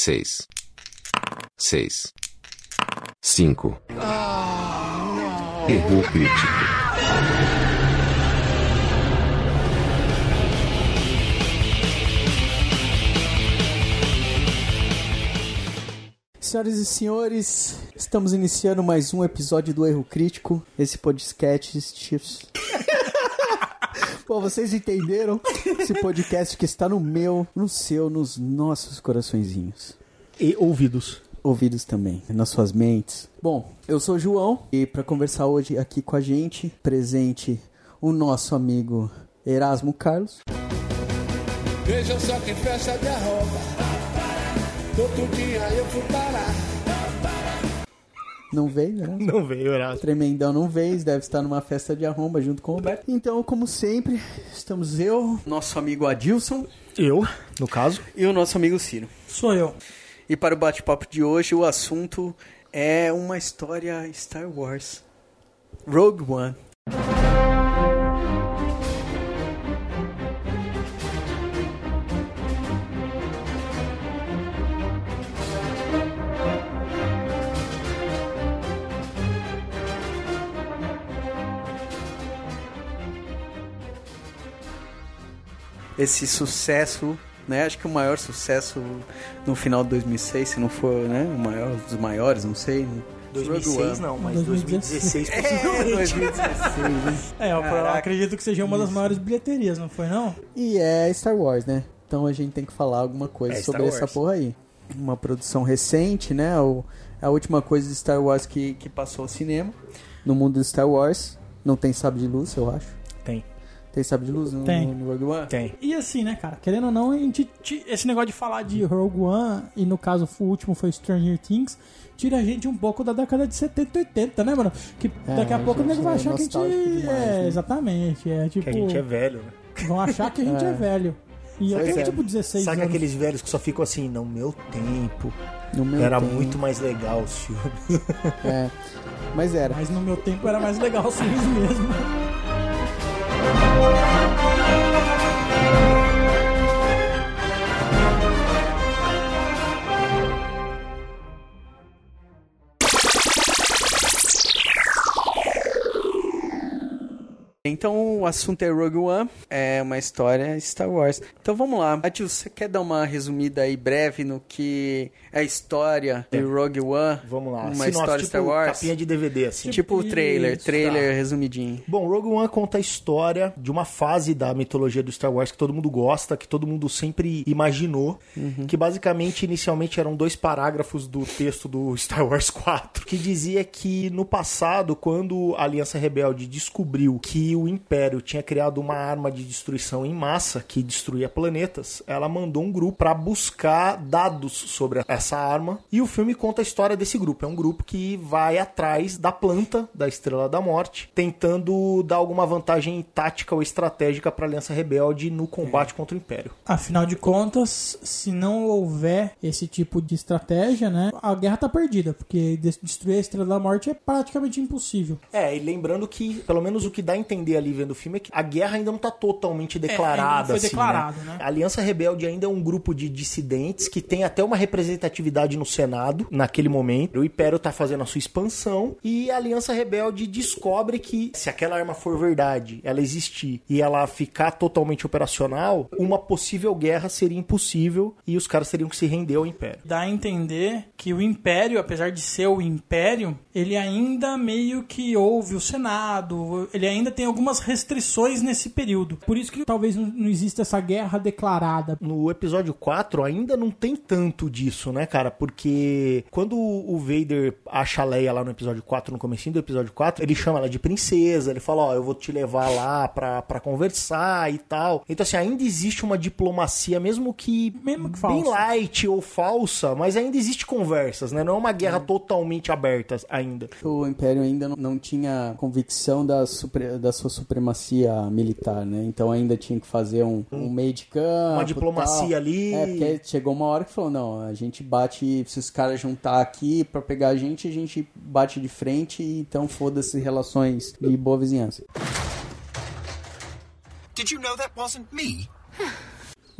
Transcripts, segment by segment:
seis, seis, cinco. Erro crítico. Senhoras e senhores, estamos iniciando mais um episódio do Erro Crítico. Esse podcast. Bom, vocês entenderam esse podcast que está no meu, no seu, nos nossos coraçõezinhos. E ouvidos. Ouvidos também, nas suas mentes. Bom, eu sou o João e para conversar hoje aqui com a gente, presente o nosso amigo Erasmo Carlos. Vejam só que festa de arroba. Todo dia eu fui parar. Não veio, né? Não veio, Erasmo. Tremendão não veio, deve estar numa festa de arromba junto com o Roberto. Então, como sempre, estamos eu, nosso amigo Adilson Eu, no caso. e o nosso amigo Ciro. Sou eu. E para o bate-papo de hoje, o assunto é uma história Star Wars. Rogue One. Esse sucesso, né? Acho que o maior sucesso no final de 2006, se não for, né? O maior dos maiores, não sei. Rogue 2006 One. não, mas 2016. 2016 É, possivelmente. 2016, né? É, eu Caraca. acredito que seja uma das maiores bilheterias, não foi não? E é Star Wars, né? Então a gente tem que falar alguma coisa É Star sobre essa Wars. porra aí. Uma produção recente, né? O, a última coisa de Star Wars que, que passou ao cinema. No mundo de Star Wars. Não tem sabre de luz, eu acho. Tem, Tem sabre de luz no, Tem. no Rogue One? tem. E assim, né, cara, querendo ou não, a gente, esse negócio de falar de Rogue One, e no caso o último foi Stranger Things, tira a gente um pouco da década de 70 e 80, né, mano? Que É, daqui a a pouco o nego vai é achar que a gente. demais, é, né? exatamente. É tipo. Que a gente é velho, né? Vão achar que a gente é, É. velho. E eu tenho é. tipo 16 Sabe anos. aqueles velhos que só ficam assim, no meu tempo, No meu era tempo. muito mais legal os filmes. É. Mas era. Mas no meu tempo era mais legal os filmes mesmo. Então o assunto é Rogue One, é uma história Star Wars. Então vamos lá. Adil, você quer dar uma resumida aí breve no que a história de Rogue One? Vamos lá. Uma Sinopse, história tipo Star Wars? capinha de DVD, assim. Tipo o trailer, Isso, trailer resumidinho. Bom, Rogue One conta a história de uma fase da mitologia do Star Wars que todo mundo gosta, que todo mundo sempre imaginou, que basicamente inicialmente eram dois parágrafos do texto do Star Wars 4, que dizia que no passado, quando a Aliança Rebelde descobriu que o Império tinha criado uma arma de destruição em massa que destruía planetas, ela mandou um grupo para buscar dados sobre essa arma, e o filme conta a história desse grupo. É um grupo que vai atrás da planta da Estrela da Morte, tentando dar alguma vantagem tática ou estratégica para a Aliança Rebelde no combate contra o Império. Afinal de contas, se não houver esse tipo de estratégia, né, a guerra tá perdida, porque des- destruir a Estrela da Morte é praticamente impossível. É, e lembrando que, pelo menos o que dá a entender ali vendo o filme é que a guerra ainda não tá totalmente declarada. ainda não foi assim, declarado, né? né? A Aliança Rebelde ainda é um grupo de dissidentes que tem até uma representatividade no Senado naquele momento. O Império tá fazendo a sua expansão e a Aliança Rebelde descobre que se aquela arma for verdade, ela existir e ela ficar totalmente operacional, uma possível guerra seria impossível e os caras teriam que se render ao Império. Dá a entender que o Império, apesar de ser o Império, ele ainda meio que ouve o Senado, ele ainda tem algumas restrições nesse período. Por isso que talvez não não exista essa guerra declarada. No episódio 4 ainda não tem tanto disso, né, cara? Porque quando o Vader acha a Leia lá no episódio 4, no comecinho do episódio 4, ele chama ela de princesa, ele fala, ó, eu vou te levar lá pra, pra conversar e tal. Então, assim, ainda existe uma diplomacia, mesmo que, Mesmo que bem light ou falsa, mas ainda existe conversas, né? Não é uma guerra Hum. totalmente aberta ainda. O Império ainda não, tinha convicção da, supre- da sua supremacia militar, né? Então ainda tinha que fazer um, um meio de campo. Uma diplomacia tal. ali. É, porque chegou uma hora que falou: não, a gente bate. Se os caras juntar aqui pra pegar a gente, a gente bate de frente, então foda-se relações de boa vizinhança. Did you know that wasn't me?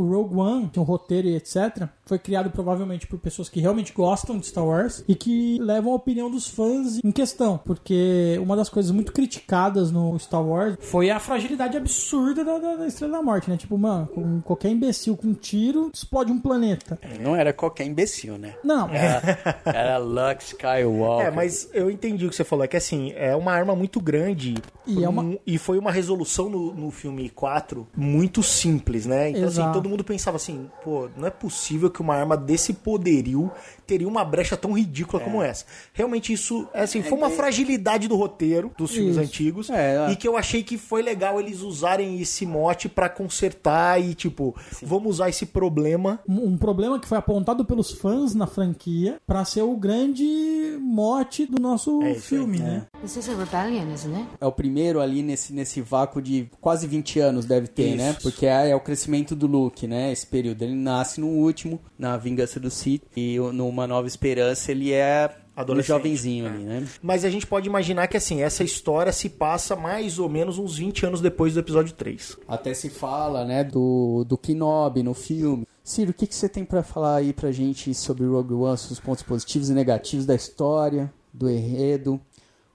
O Rogue One, tem um roteiro e etc., foi criado provavelmente por pessoas que realmente gostam de Star Wars e que levam a opinião dos fãs em questão. Porque uma das coisas muito criticadas no Star Wars foi a fragilidade absurda da, da, da Estrela da Morte, né? Tipo, mano, com qualquer imbecil com um tiro, explode um planeta. Não era qualquer imbecil, né? Não, Era, era Luke Skywalker. É, mas eu entendi o que você falou. É que assim, é uma arma muito grande. E é uma- um- e foi uma resolução no, no filme 4 muito simples, né? Então, assim, Exato. todo mundo pensava assim, pô, não é possível que uma arma desse poderio teria uma brecha tão ridícula como essa. Realmente, isso, é assim, foi uma fragilidade do roteiro dos filmes Isso. antigos. É, é. E que eu achei que foi legal eles usarem esse mote pra consertar e, tipo, vamos usar esse problema um problema que foi apontado pelos fãs na franquia pra ser o grande mote do nosso É filme, né? This is a rebellion, isn't it? É o primeiro ali nesse, nesse vácuo de quase 20 anos deve ter, Isso. né? Porque é, é o crescimento do Luke, né? Esse período. Ele nasce no último, na Vingança do Sith, e o- numa Nova Esperança ele é um Adolescente. jovenzinho ali, né? Mas a gente pode imaginar que assim, essa história se passa mais ou menos uns 20 anos depois do episódio 3. Até se fala, né, do, do Kenobi no filme. Ciro, o que, que você tem pra falar aí pra gente sobre Rogue One, os pontos positivos e negativos da história, do enredo,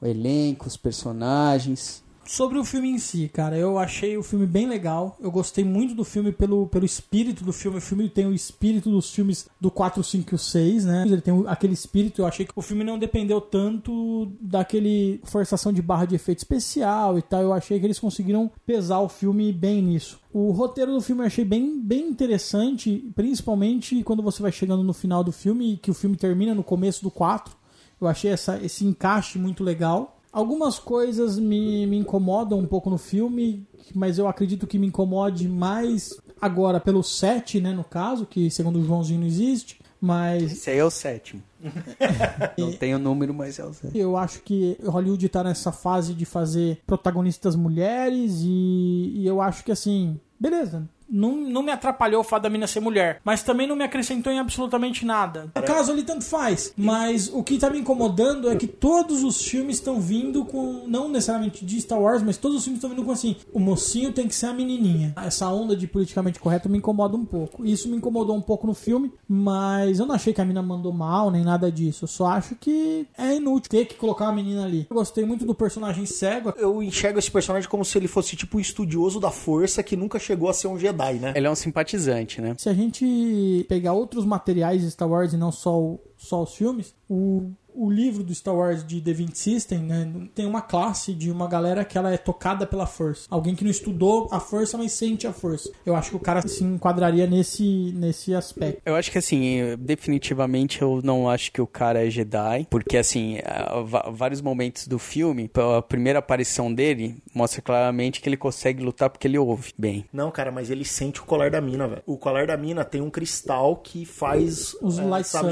o elenco, os personagens? Sobre o filme em si, cara, eu achei o filme bem legal. Eu gostei muito do filme pelo, pelo espírito do filme. O filme tem o espírito dos filmes do 4, 5 e o 6, né? Ele tem aquele espírito. Eu achei que o filme não dependeu tanto daquele forçação de barra de efeito especial e tal. Eu achei que eles conseguiram pesar o filme bem nisso. O roteiro do filme eu achei bem, bem interessante, principalmente quando você vai chegando no final do filme e que o filme termina no começo do 4. Eu achei essa, esse encaixe muito legal. Algumas coisas me, me incomodam um pouco no filme, mas eu acredito que me incomode mais agora pelo 7, né, no caso, que segundo o Joãozinho não existe. Mas Esse aí é o sétimo. Não tem o número, mas é o sétimo. eu acho que Hollywood tá nessa fase de fazer protagonistas mulheres e, e eu acho que assim, beleza. Não, não me atrapalhou o fato da mina ser mulher, mas também não me acrescentou em absolutamente nada. No caso ali, tanto faz. Mas o que tá me incomodando é que todos os filmes estão vindo com, não necessariamente de Star Wars, mas todos os filmes estão vindo com assim: o mocinho tem que ser a menininha. Essa onda de politicamente correto me incomoda um pouco. Isso me incomodou um pouco no filme, mas eu não achei que a mina mandou mal nem nada disso. Eu só acho que é inútil ter que colocar uma menina ali. Eu gostei muito do personagem cego. Eu enxergo esse personagem como se ele fosse tipo um estudioso da força que nunca chegou a ser um Jedi, né? Ele é um simpatizante, né? Se a gente pegar outros materiais de Star Wars e não só, o- só os filmes, o, o livro do Star Wars de The 20 System né, tem uma classe de uma galera que ela é tocada pela força. Alguém que não estudou a força, mas sente a força. Eu acho que o cara se enquadraria nesse, nesse aspecto. Eu acho que assim, definitivamente eu não acho que o cara é Jedi, porque assim, va- vários momentos do filme, a primeira aparição dele mostra claramente que ele consegue lutar porque ele ouve bem. Não, cara, mas ele sente o colar da mina, velho. O colar da mina tem um cristal que faz Os é,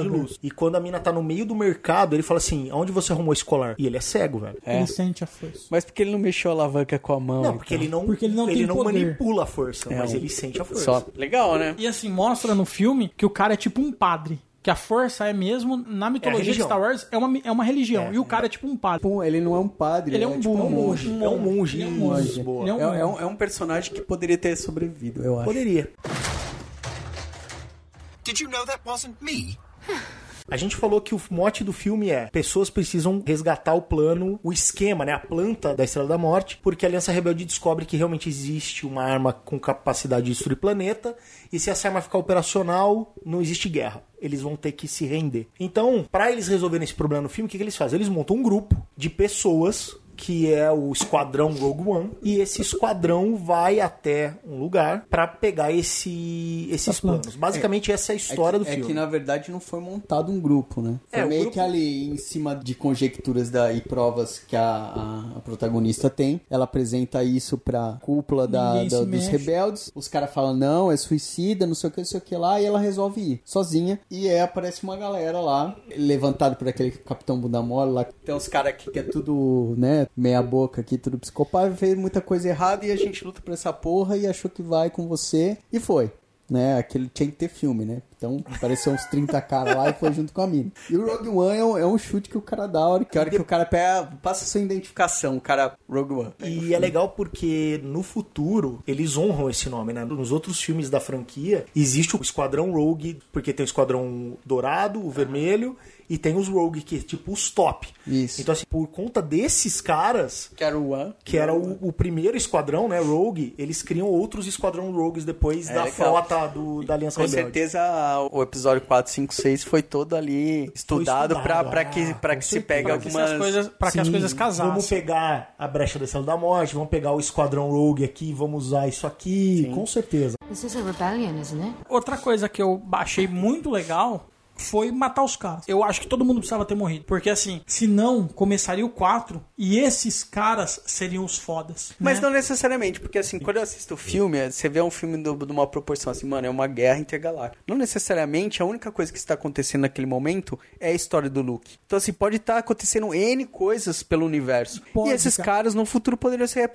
de luz. E quando a mina tá no meio do mercado, ele fala assim: aonde você arrumou esse colar? E ele é cego, velho. É. Ele sente a força. Mas porque ele não mexeu a alavanca com a mão? Não, porque então? ele não, Porque ele não tem poder. manipula a força, É, mas um- ele sente a força. Só. Legal, né? E assim, mostra no filme que o cara é tipo um padre. Que a força é mesmo, na mitologia de religião. Star Wars, é uma, é uma religião. e o cara é tipo um padre. Pô, ele não é um padre, Ele é um tipo monge. monge. É um monge. Ele é um monge. Ele é um É, é um, é um personagem que poderia ter sobrevivido, eu acho. Poderia. Did you know that wasn't me? A gente falou que o mote do filme é pessoas precisam resgatar o plano, o esquema, né, a planta da Estrela da Morte, porque a Aliança Rebelde descobre que realmente existe uma arma com capacidade de destruir planeta, e se essa arma ficar operacional, não existe guerra. Eles vão ter que se render. Então, para eles resolverem esse problema no filme, o que, que eles fazem? Eles montam um grupo de pessoas que é o Esquadrão Rogue One, e esse esquadrão vai até um lugar para pegar esse, esses planta. planos. Basicamente, essa é a história é que, do é filme. que, na verdade, não foi montado um grupo, né? Foi É, meio grupo- que ali, em cima de conjecturas da, e provas que a, a- a protagonista tem, ela apresenta isso pra cúpula da, da- dos mexe. rebeldes. Os caras falam, não, é suicida, não sei o que, não sei o que lá, e ela resolve ir, sozinha. E aí aparece uma galera lá, levantado por aquele capitão bunda mole lá. Tem uns caras aqui que é tudo, né, meia boca aqui, tudo psicopata, fez muita coisa errada e a gente luta por essa porra e achou que vai com você. E foi. Né, aquele tinha que ter filme, né? Então apareceu uns 30 caras lá e foi junto com a mina. E o Rogue One é um, é um chute que o cara dá a hora que, a hora que o cara pega, passa sua identificação, o cara Rogue One. E é legal porque no futuro eles honram esse nome, né? Nos outros filmes da franquia existe o Esquadrão Rogue, porque tem o Esquadrão Dourado, o Vermelho, e tem os Rogue, que é tipo os top. Isso. Então, assim, por conta desses caras, Que era o One. que era o, o primeiro esquadrão, né, Rogue, eles criam outros esquadrão Rogues depois É da legal. frota do, da Aliança Com Rebelde. certeza o episódio 4, 5, 6 foi todo ali estudado, pra, estudado, pra que, ah, pra que se pegue Pra algumas... as coisas, pra que as Sim, coisas casassem. Vamos pegar a brecha da Estrela da Morte, vamos pegar o Esquadrão Rogue aqui, vamos usar isso aqui, com certeza. This is a rebellion, isn't it? Outra coisa que eu achei muito legal foi matar os caras. Eu acho que todo mundo precisava ter morrido. Porque assim, se não, começaria o 4 e esses caras seriam os fodas. Mas né? não necessariamente, porque assim, quando eu assisto o filme, você vê um filme do- de uma proporção assim, mano, é uma guerra intergaláctica. Não necessariamente a única coisa que está acontecendo naquele momento é a história do Luke. Então, assim, pode estar acontecendo N coisas pelo universo. Pode, e esses cara. caras no futuro poderiam ser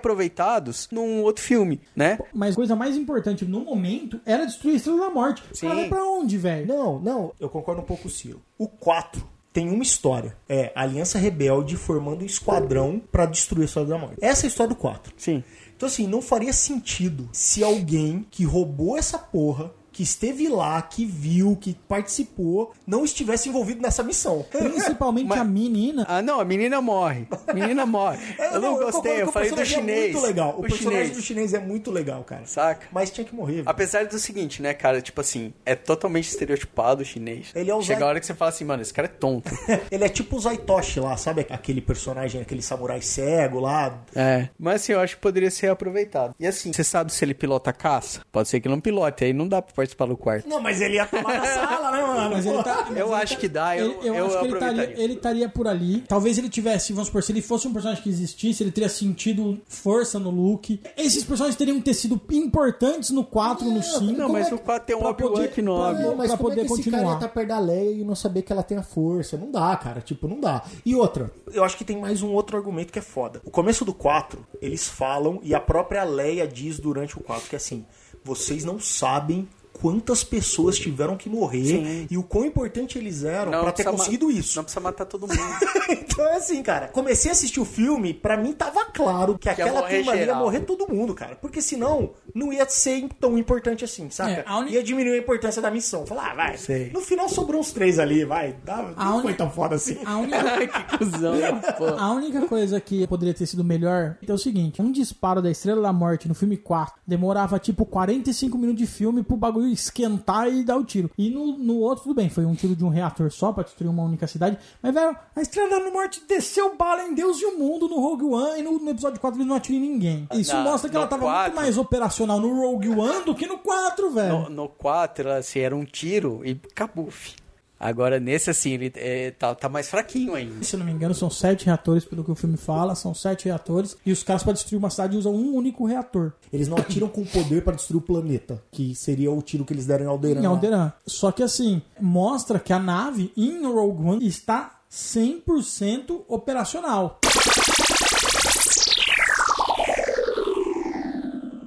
reaproveitados num outro filme, né? Mas a coisa mais importante no momento era destruir a Estrela da Morte. Cara Sim. vai pra onde, velho? Não, não, eu concordo um pouco com o Ciro. O 4 tem uma história. É a Aliança Rebelde formando um esquadrão pra destruir a Estrela da Morte. Essa é a história do 4. Sim. Então, assim, não faria sentido se alguém que roubou essa porra, que esteve lá, que viu, que participou, não estivesse envolvido nessa missão. Principalmente a menina. Ah, não, a menina morre. A menina morre. É, eu não, concordo gostei, eu o falei do chinês. É muito legal. O, O personagem chinês. do chinês é muito legal, cara. Saca? Mas tinha que morrer. velho. Apesar do seguinte, né, cara? Tipo assim, é totalmente estereotipado o chinês. Ele é o Chega Zai- a hora que você fala assim, mano, esse cara é tonto. Ele é tipo o Zaitoshi lá, sabe? Aquele personagem, aquele samurai cego lá. é. Mas assim, eu acho que poderia ser aproveitado. E assim, você sabe se ele pilota caça? Pode ser que ele não pilote, aí não dá pra participar do quarto. Não, mas ele ia tomar na sala, né, mano? Mas ele tá, mas Eu ele acho tá- que dá, eu- ele- eu acho que ele estaria, ele estaria por ali. Talvez ele tivesse, vamos supor, se ele fosse um personagem que existisse, ele teria sentido força no Luke. Esses personagens teriam que ter sido importantes no 4, no 5. Não, mas o 4 tem um Kenobi. pra- Não, mas pra poder é que esse continuar. cara ia estar perto da Leia e não saber que ela tem a força? Não dá, cara. Tipo, não dá. E outra, eu acho que tem mais um outro argumento que é foda. O começo do 4, eles falam, e a própria Leia diz durante o 4, que é assim, vocês não sabem quantas pessoas tiveram que morrer Sim. e o quão importante eles eram pra ter conseguido isso. Não precisa matar todo mundo. então é assim, cara. Comecei a assistir o filme, pra mim tava claro que aquela morrer turma ali ia morrer todo mundo, cara. Porque senão não ia ser tão importante assim, saca? É, a uni- Ia diminuir a importância da missão. Falar, ah, vai. Sei. No final sobrou uns três ali, vai. Dá, A não uni- foi tão foda assim. A única, que cuzão, pô. a única coisa que poderia ter sido melhor é o seguinte: um disparo da Estrela da Morte no filme 4 demorava tipo 45 minutos de filme pro bagulho esquentar e dar o tiro. E no, no outro, tudo bem, foi um tiro de um reator só pra destruir uma única cidade. Mas, velho, a Estrela da Morte desceu bala em Deus e o mundo no Rogue One e no, no episódio 4 ele não atira em ninguém. Isso Na- mostra que ela tava muito 4. mais operacional no Rogue One do que no 4, velho. No, no 4, ela, assim, era um tiro e acabou, fi. Agora, nesse, assim, ele é, tá, tá mais fraquinho ainda. Se eu não me engano, são sete reatores, pelo que o filme fala. São sete reatores. E os caras, pra destruir uma cidade, usam um único reator. Eles não atiram com poder pra destruir o planeta, que seria o tiro que eles deram em Alderan. Em lá. Alderaan. Só que assim, mostra que a nave em Rogue One está 100% operacional.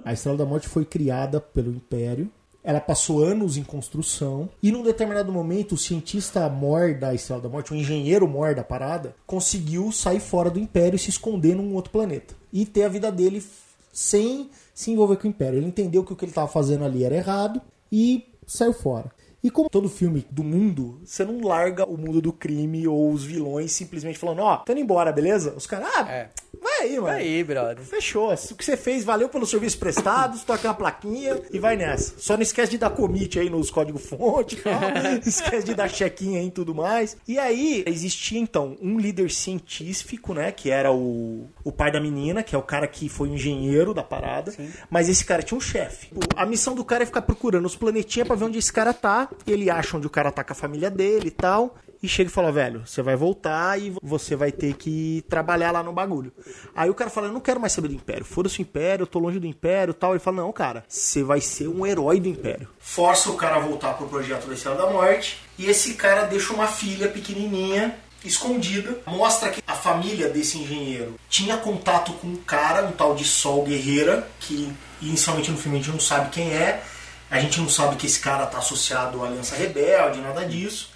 A Estrela da Morte foi criada pelo Império. Ela passou anos em construção. E num determinado momento, o cientista mor da Estrela da Morte, o engenheiro mor da parada, conseguiu sair fora do Império e se esconder num outro planeta. E ter a vida dele sem se envolver com o Império. Ele entendeu que o que ele estava fazendo ali era errado e saiu fora. E como todo filme do mundo, você não larga o mundo do crime ou os vilões simplesmente falando, ó, tô indo embora, beleza? Os caras, ah, É. vai aí, mano. Vai aí, brother. Fechou. O que você fez, valeu pelos serviços prestados, toca uma plaquinha e vai nessa. Só não esquece de dar commit aí nos códigos fonte e tal. esquece de dar check-in aí e tudo mais. E aí, existia então um líder científico, né? Que era o, o pai da menina, que é o cara que foi o engenheiro da parada. Mas esse cara tinha um chefe. A missão do cara é ficar procurando os planetinhas pra ver onde esse cara tá. Ele acha onde o cara tá com a família dele e tal. E chega e fala, velho, você vai voltar e você vai ter que trabalhar lá no bagulho. Aí o cara fala, eu não quero mais saber do Império. Foda-se o Império, eu tô longe do Império tal. Ele fala, não, cara, você vai ser um herói do Império. Força o cara a voltar pro projeto da Estrela da Morte. E esse cara deixa uma filha pequenininha escondida, mostra que a família desse engenheiro tinha contato com um cara, um tal de Sol Guerreira, que inicialmente no filme a gente não sabe quem é, A gente não sabe que esse cara tá associado à Aliança Rebelde, nada disso.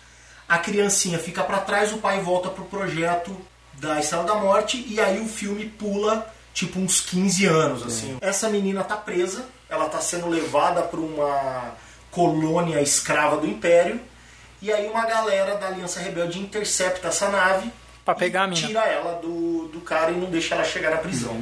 A criancinha fica pra trás, o pai volta pro projeto da Estrela da Morte e aí o filme pula tipo uns 15 anos assim. Essa menina tá presa, ela tá sendo levada para uma colônia escrava do Império e aí uma galera da Aliança Rebelde intercepta essa nave Pra pegar e a mina. tira ela do, do cara e não deixa ela chegar na prisão.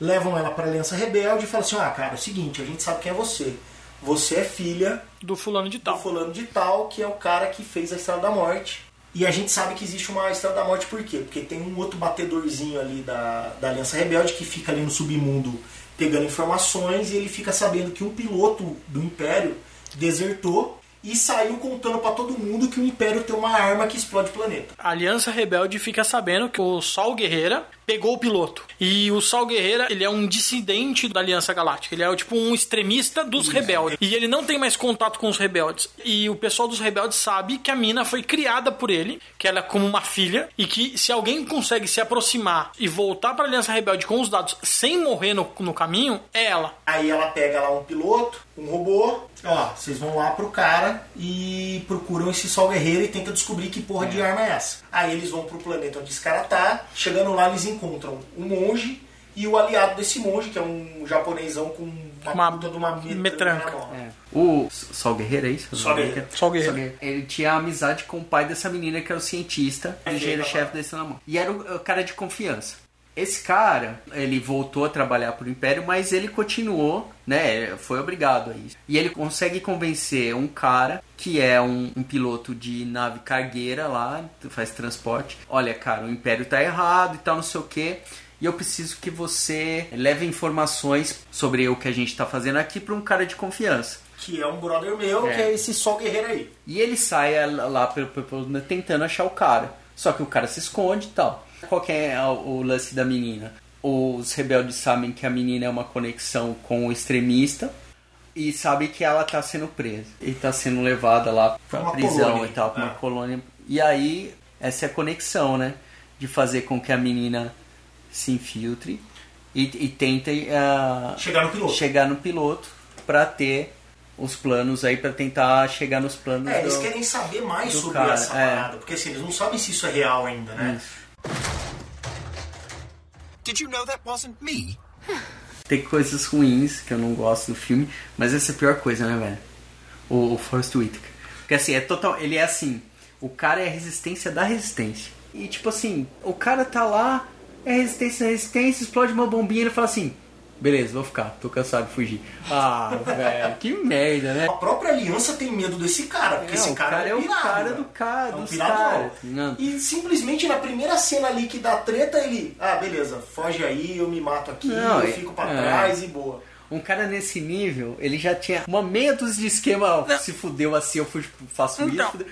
Levam ela pra Aliança Rebelde e falam assim: ah, cara, é o seguinte, a gente sabe quem é você. Você é filha Do fulano de do tal. fulano de tal, que é o cara que fez a Estrela da Morte. E a gente sabe que existe uma Estrela da Morte por quê? Porque tem um outro batedorzinho ali da, da Aliança Rebelde que fica ali no submundo pegando informações e ele fica sabendo que um piloto do Império desertou e saiu contando pra todo mundo que o Império tem uma arma que explode o planeta. A Aliança Rebelde fica sabendo que o Sol Guerreira pegou o piloto. E o Sol Guerreira, ele é um dissidente da Aliança Galáctica. Ele é tipo um extremista dos rebeldes. E ele não tem mais contato com os rebeldes. E o pessoal dos rebeldes sabe que a mina foi criada por ele, que ela é como uma filha, e que se alguém consegue se aproximar e voltar pra Aliança Rebelde com os dados sem morrer no, no caminho, é ela. Aí ela pega lá um piloto, um robô, ó, vocês vão lá pro cara e procuram esse Sol Guerreiro e tentam descobrir que porra de arma é essa. Aí eles vão pro planeta onde esse cara tá, chegando lá eles encontram um monge e o aliado desse monge, que é um japonesão com uma, Uma puta de uma metranca. É. O Sol Guerreiro é isso? Sol Guerreiro. Sol Guerreiro. Ele tinha amizade com o pai dessa menina que era o cientista, É, engenheiro-chefe da da Morte. E era o cara de confiança. Esse cara, ele voltou a trabalhar pro Império, mas ele continuou, né? Foi obrigado a isso. E ele consegue convencer um cara que é um, um piloto de nave cargueira lá, faz transporte. Olha, cara, o Império tá errado e tal, não sei o quê. E eu preciso que você leve informações sobre o que a gente tá fazendo aqui para um cara de confiança. Que é um brother meu, É. que é esse Sol Guerreiro aí. E ele sai lá pelo- pelo- tentando achar o cara. Só que o cara se esconde e tal. Qual é o, lance da menina? Os rebeldes sabem que a menina é uma conexão com o extremista e sabe que ela tá sendo presa. E tá sendo levada lá pra Uma prisão colônia, e tal, pra uma é. colônia. E aí, essa é a conexão, né? De fazer com que a menina se infiltre e, e tente ah, Chegar no piloto. chegar no piloto pra ter os planos aí, pra tentar chegar nos planos É, eles do- querem saber mais sobre cara, essa é. parada, porque assim, eles não sabem se isso é real ainda, né? Did you know that wasn't me? Tem coisas ruins que eu não gosto do filme, mas essa é a pior coisa, né, velho? O, o Forrest Whitaker. Porque assim, é total. Ele é assim. O cara é a resistência da resistência. E tipo assim, o cara tá lá, é resistência da resistência, explode uma bombinha e ele fala assim. Beleza, vou ficar, tô cansado de fugir. Ah, velho, que merda, né? A própria aliança tem medo desse cara, porque É, esse o cara, cara é é um o pirata. cara do cara, é um ligado? E simplesmente na primeira cena ali que dá treta, ele. Ah, beleza, foge aí, eu me mato aqui, Não, eu é- fico pra é. trás e boa. Um cara nesse nível, ele já tinha uma meia dúzia de esquema, Não. se fudeu assim, eu faço Então, isso.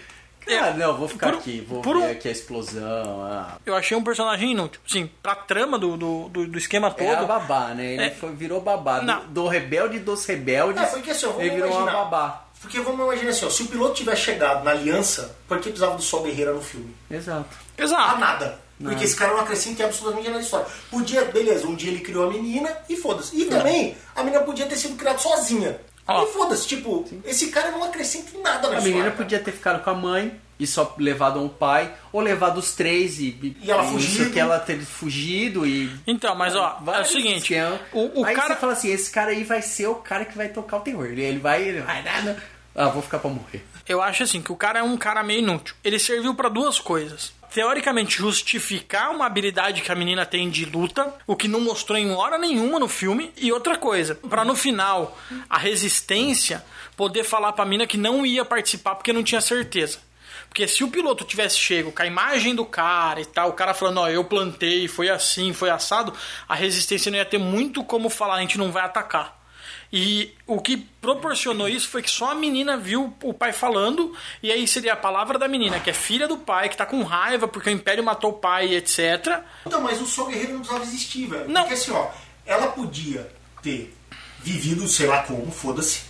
É, não, vou ficar por- aqui, vou por ver um- aqui a explosão. Ah. Eu achei um personagem inútil. Sim, pra trama do, do, do, do esquema todo. É a babá, né? Ele É. foi, virou babá. Do, Não. do rebelde dos rebeldes, É, porque assim, ele virou imaginar. uma babá. Porque vamos imaginar assim, ó, se o piloto tivesse chegado na aliança, por que precisava do Sol Guerreira no filme? Exato. Ah, Exato. nada. Porque esse cara não acrescenta absolutamente nada na história. Podia, beleza, um dia ele criou a menina e foda-se. E também, a menina podia ter sido criada sozinha. Ó. E foda-se, tipo, esse cara não acrescenta em nada na A história. menina podia ter ficado com a mãe e só levado um pai, ou levado os três e, E ela isso fugido. que ela ter fugido e. Então, mas ó, é o seguinte: o, o Aí cara. você fala assim, esse cara aí vai ser o cara que vai tocar o terror. Ele, ele vai, ele vai nada. Ah, vou ficar pra morrer. Eu acho assim que o cara é um cara meio inútil. Ele serviu pra duas coisas. Teoricamente, justificar uma habilidade que a menina tem de luta, o que não mostrou em hora nenhuma no filme. E outra coisa, pra no final a resistência poder falar pra mina que não ia participar porque não tinha certeza. Porque se o piloto tivesse chego com a imagem do cara e tal, o cara falando, ó, eu plantei, foi assim, foi assado, a resistência não ia ter muito como falar, a gente não vai atacar. E o que proporcionou isso foi que só a menina viu o pai falando, e aí seria a palavra da menina, que é filha do pai, que tá com raiva porque o Império matou o pai, etc. Então, mas o Sol Guerreiro não precisava existir, velho. Não. Porque assim, ó, ela podia ter vivido, sei lá como, foda-se.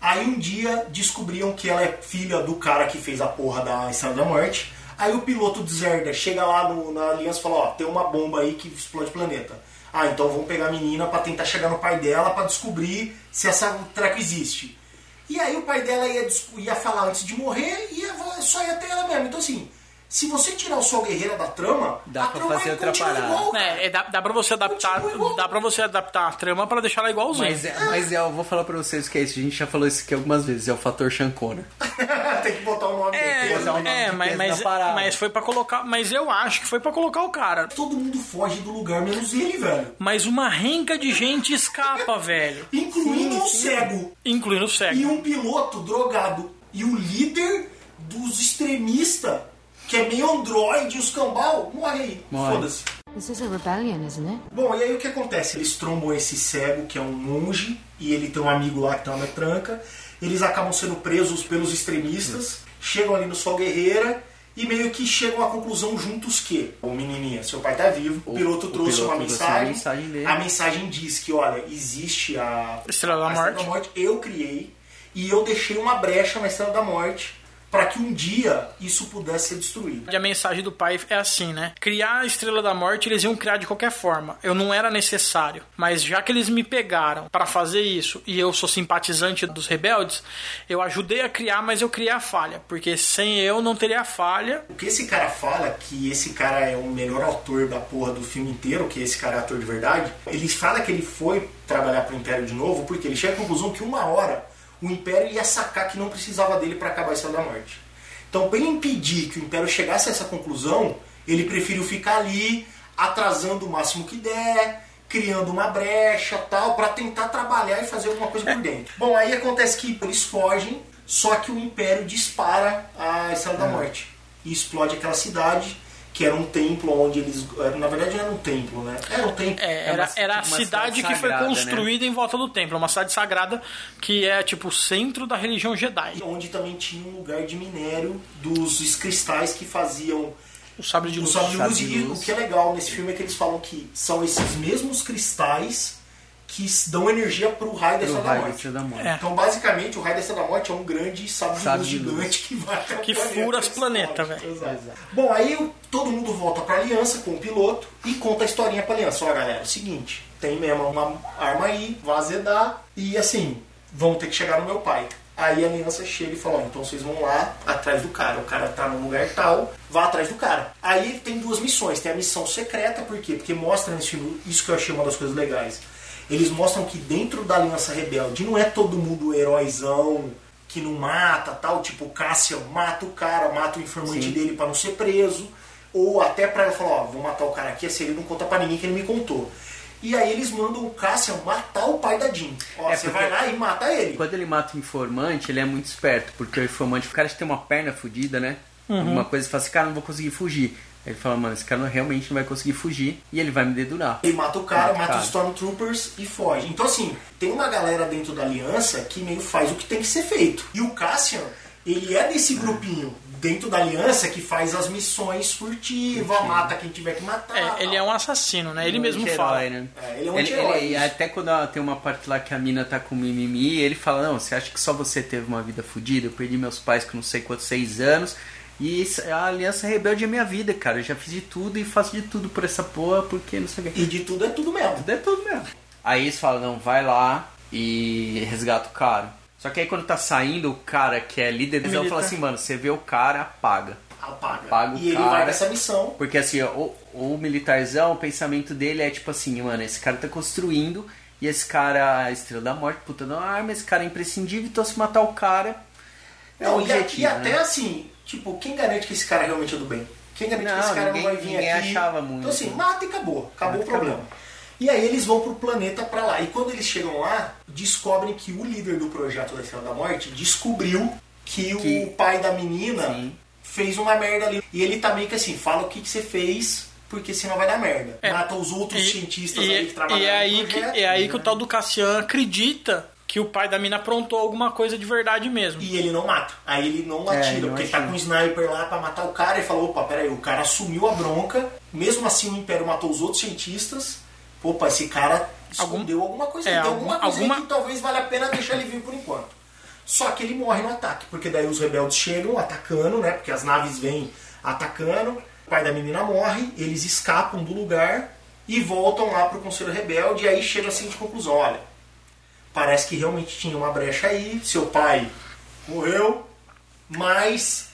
Aí um dia descobriam que ela é filha do cara que fez a porra da Estrela da Morte. Aí o piloto deserda, chega lá no- na aliança e fala, ó, tem uma bomba aí que explode o planeta. Ah, então vamos pegar a menina pra tentar chegar no pai dela pra descobrir se essa treco existe. E aí o pai dela ia, ia falar antes de morrer e só ia ter ela mesmo. Então assim, se você tirar o Sol Guerreira da trama, Dá a pra trama fazer é outra parada. igual. É, é, dá, dá pra você adaptar. Dá pra você adaptar a trama pra deixar ela igualzinha. Mas, é, mas é, eu vou falar pra vocês que é isso. A gente já falou isso aqui algumas vezes. É o fator Connery. Tem que botar o nome É, dele. botar o nome é, de mas, mas, na parada. mas foi pra colocar. Mas eu acho que foi pra colocar o cara. Todo mundo foge do lugar, menos ele, velho. Mas uma renca de gente escapa, velho. Incluindo um cego. Incluindo o E cego. um piloto drogado. E o líder dos extremistas, que é meio androide, os cambal, morre aí. Foda-se. This is a rebellion, isn't it? Bom, e aí o que acontece? Eles trombam esse cego, que é um monge, e ele tem um amigo lá que tá na tranca. Eles acabam sendo presos pelos extremistas, chegam ali no Sol Guerreira e meio que chegam à conclusão juntos que o menininha, seu pai tá vivo, o, O- piloto o trouxe piloto uma mensagem, mensagem dele. a mensagem diz que, olha, existe a Estrela da a Estrela Morte. da Morte, eu criei e eu deixei uma brecha na Estrela da Morte para que um dia isso pudesse ser destruído. E a mensagem do pai é assim, né? Criar a Estrela da Morte eles iam criar de qualquer forma. Eu não era necessário. Mas já que eles me pegaram pra fazer isso e eu sou simpatizante dos rebeldes, eu ajudei a criar, mas eu criei a falha. Porque sem eu não teria a falha. O que esse cara fala, que esse cara é o melhor autor da porra do filme inteiro, que esse cara é ator de verdade, ele fala que ele foi trabalhar pro Império de novo porque ele chega à conclusão que uma hora o Império ia sacar que não precisava dele para acabar a Estrela da Morte. Então, para ele impedir que o Império chegasse a essa conclusão, ele preferiu ficar ali, atrasando o máximo que der, criando uma brecha tal, para tentar trabalhar e fazer alguma coisa por dentro. Bom, aí acontece que eles fogem, só que o Império dispara a Estrela da Morte e explode aquela cidade. Que era um templo onde eles. Na verdade, não era um templo, né? Era um templo. É, É era, era a cidade cidade que foi sagrada, né? construída em volta do templo. Uma cidade sagrada que é tipo o centro da religião Jedi. onde também tinha um lugar de minério dos cristais que faziam O sabre de o luz. sabre de luz. E luz. o que é legal nesse filme é que eles falam que são esses mesmos cristais que dão energia pro raio da Estrela da raio da Morte. Da Morte. É. Então, basicamente, o raio da Estrela da Morte é um grande sabre de luz de luz. gigante que vai até o Que planeta fura os planetas, velho. Exato. Bom, aí todo mundo volta pra aliança com o piloto e conta a historinha pra aliança. Ó, galera, é o seguinte, tem mesmo uma arma aí, vai azedar, e assim, vão ter que chegar no meu pai. Aí a aliança chega e fala, ó, então vocês vão lá atrás do cara. O cara tá num lugar tal, vá atrás do cara. Aí tem duas missões. Tem a missão secreta, por quê? Porque mostra nesse filme, isso que eu achei uma das coisas legais. Eles mostram que dentro da Aliança Rebelde não é todo mundo heróizão, que não mata, tal, tipo o Cassian mata o cara, mata o informante Sim. dele pra não ser preso, ou até pra ela falar, ó, vou matar o cara aqui, assim ele não conta pra ninguém que ele me contou. E aí eles mandam o Cassian matar o pai da Jean. Ó, É, você porque- vai lá e mata ele. Quando ele mata o informante, ele é muito esperto, porque o informante, o cara tem uma perna fodida, né? Uma coisa e fala assim, cara, não vou conseguir fugir. Ele fala, mano, esse cara realmente não vai conseguir fugir e ele vai me dedurar. Ele mata o cara, Mata o mata cara. os Stormtroopers e foge. Então, assim, tem uma galera dentro da aliança que meio faz o que tem que ser feito. E o Cassian, ele é desse grupinho dentro da aliança que faz as missões furtivas, mata quem tiver que matar. É, ele é um assassino, né? Ele mesmo Anti-herói, fala. Né? É, ele é um ele, ele- até quando ela- tem uma parte lá que a mina tá com mimimi, ele fala, não, você acha que só você teve uma vida fodida? Eu perdi meus pais com não sei quantos, seis anos. E isso- a Aliança Rebelde é minha vida, cara. Eu já fiz de tudo e faço de tudo por essa porra, porque não sei o quê. E de tudo é tudo mesmo. Tudo é tudo mesmo. Aí eles falam, não, vai lá e resgata o cara. Só que aí quando tá saindo, o cara que é líder ela Militar. fala assim, mano, você vê o cara, apaga. Apaga. Apaga e ele cara. vai nessa missão. Porque assim, o, o militarzão, o pensamento dele é tipo assim, mano, esse cara tá construindo e esse cara, a estrela da morte, puta, não arma, esse cara é imprescindível, então se matar o cara é Não, e, objetivo. e até né? assim, tipo, quem garante que esse cara realmente é do bem? Quem garante que Não, esse cara ninguém- não vai vir ninguém aqui? achava muito. Então assim, mata e acabou. Acabou Mata o problema. acabou. E aí eles vão pro planeta pra lá. E quando eles chegam lá, descobrem que o líder do projeto da Estrela da Morte descobriu que, Que- o pai da menina Sim. fez uma merda ali. E ele tá meio que assim, fala o que, que você fez, porque senão vai dar merda. É. Mata os outros E, cientistas e- ali que trabalham e é no aí que, projeto. é aí que o tal do Cassian acredita que o pai da mina aprontou alguma coisa de verdade mesmo. E ele não mata. Aí ele não É, atira, ele não porque ele tá atira. com um sniper lá pra matar o cara e falou, opa, peraí, o cara assumiu a bronca, mesmo assim o Império matou os outros cientistas, opa, esse cara Algum- escondeu alguma coisa, É, tem alguma- alguma coisa alguma- que talvez valha a pena deixar ele vivo por enquanto. Só que ele morre no ataque, porque daí os rebeldes chegam atacando, né, porque as naves vêm atacando, o pai da menina morre, eles escapam do lugar e voltam lá pro Conselho Rebelde, e aí chega assim de conclusão, olha, Parece que realmente tinha uma brecha aí, seu pai morreu, mas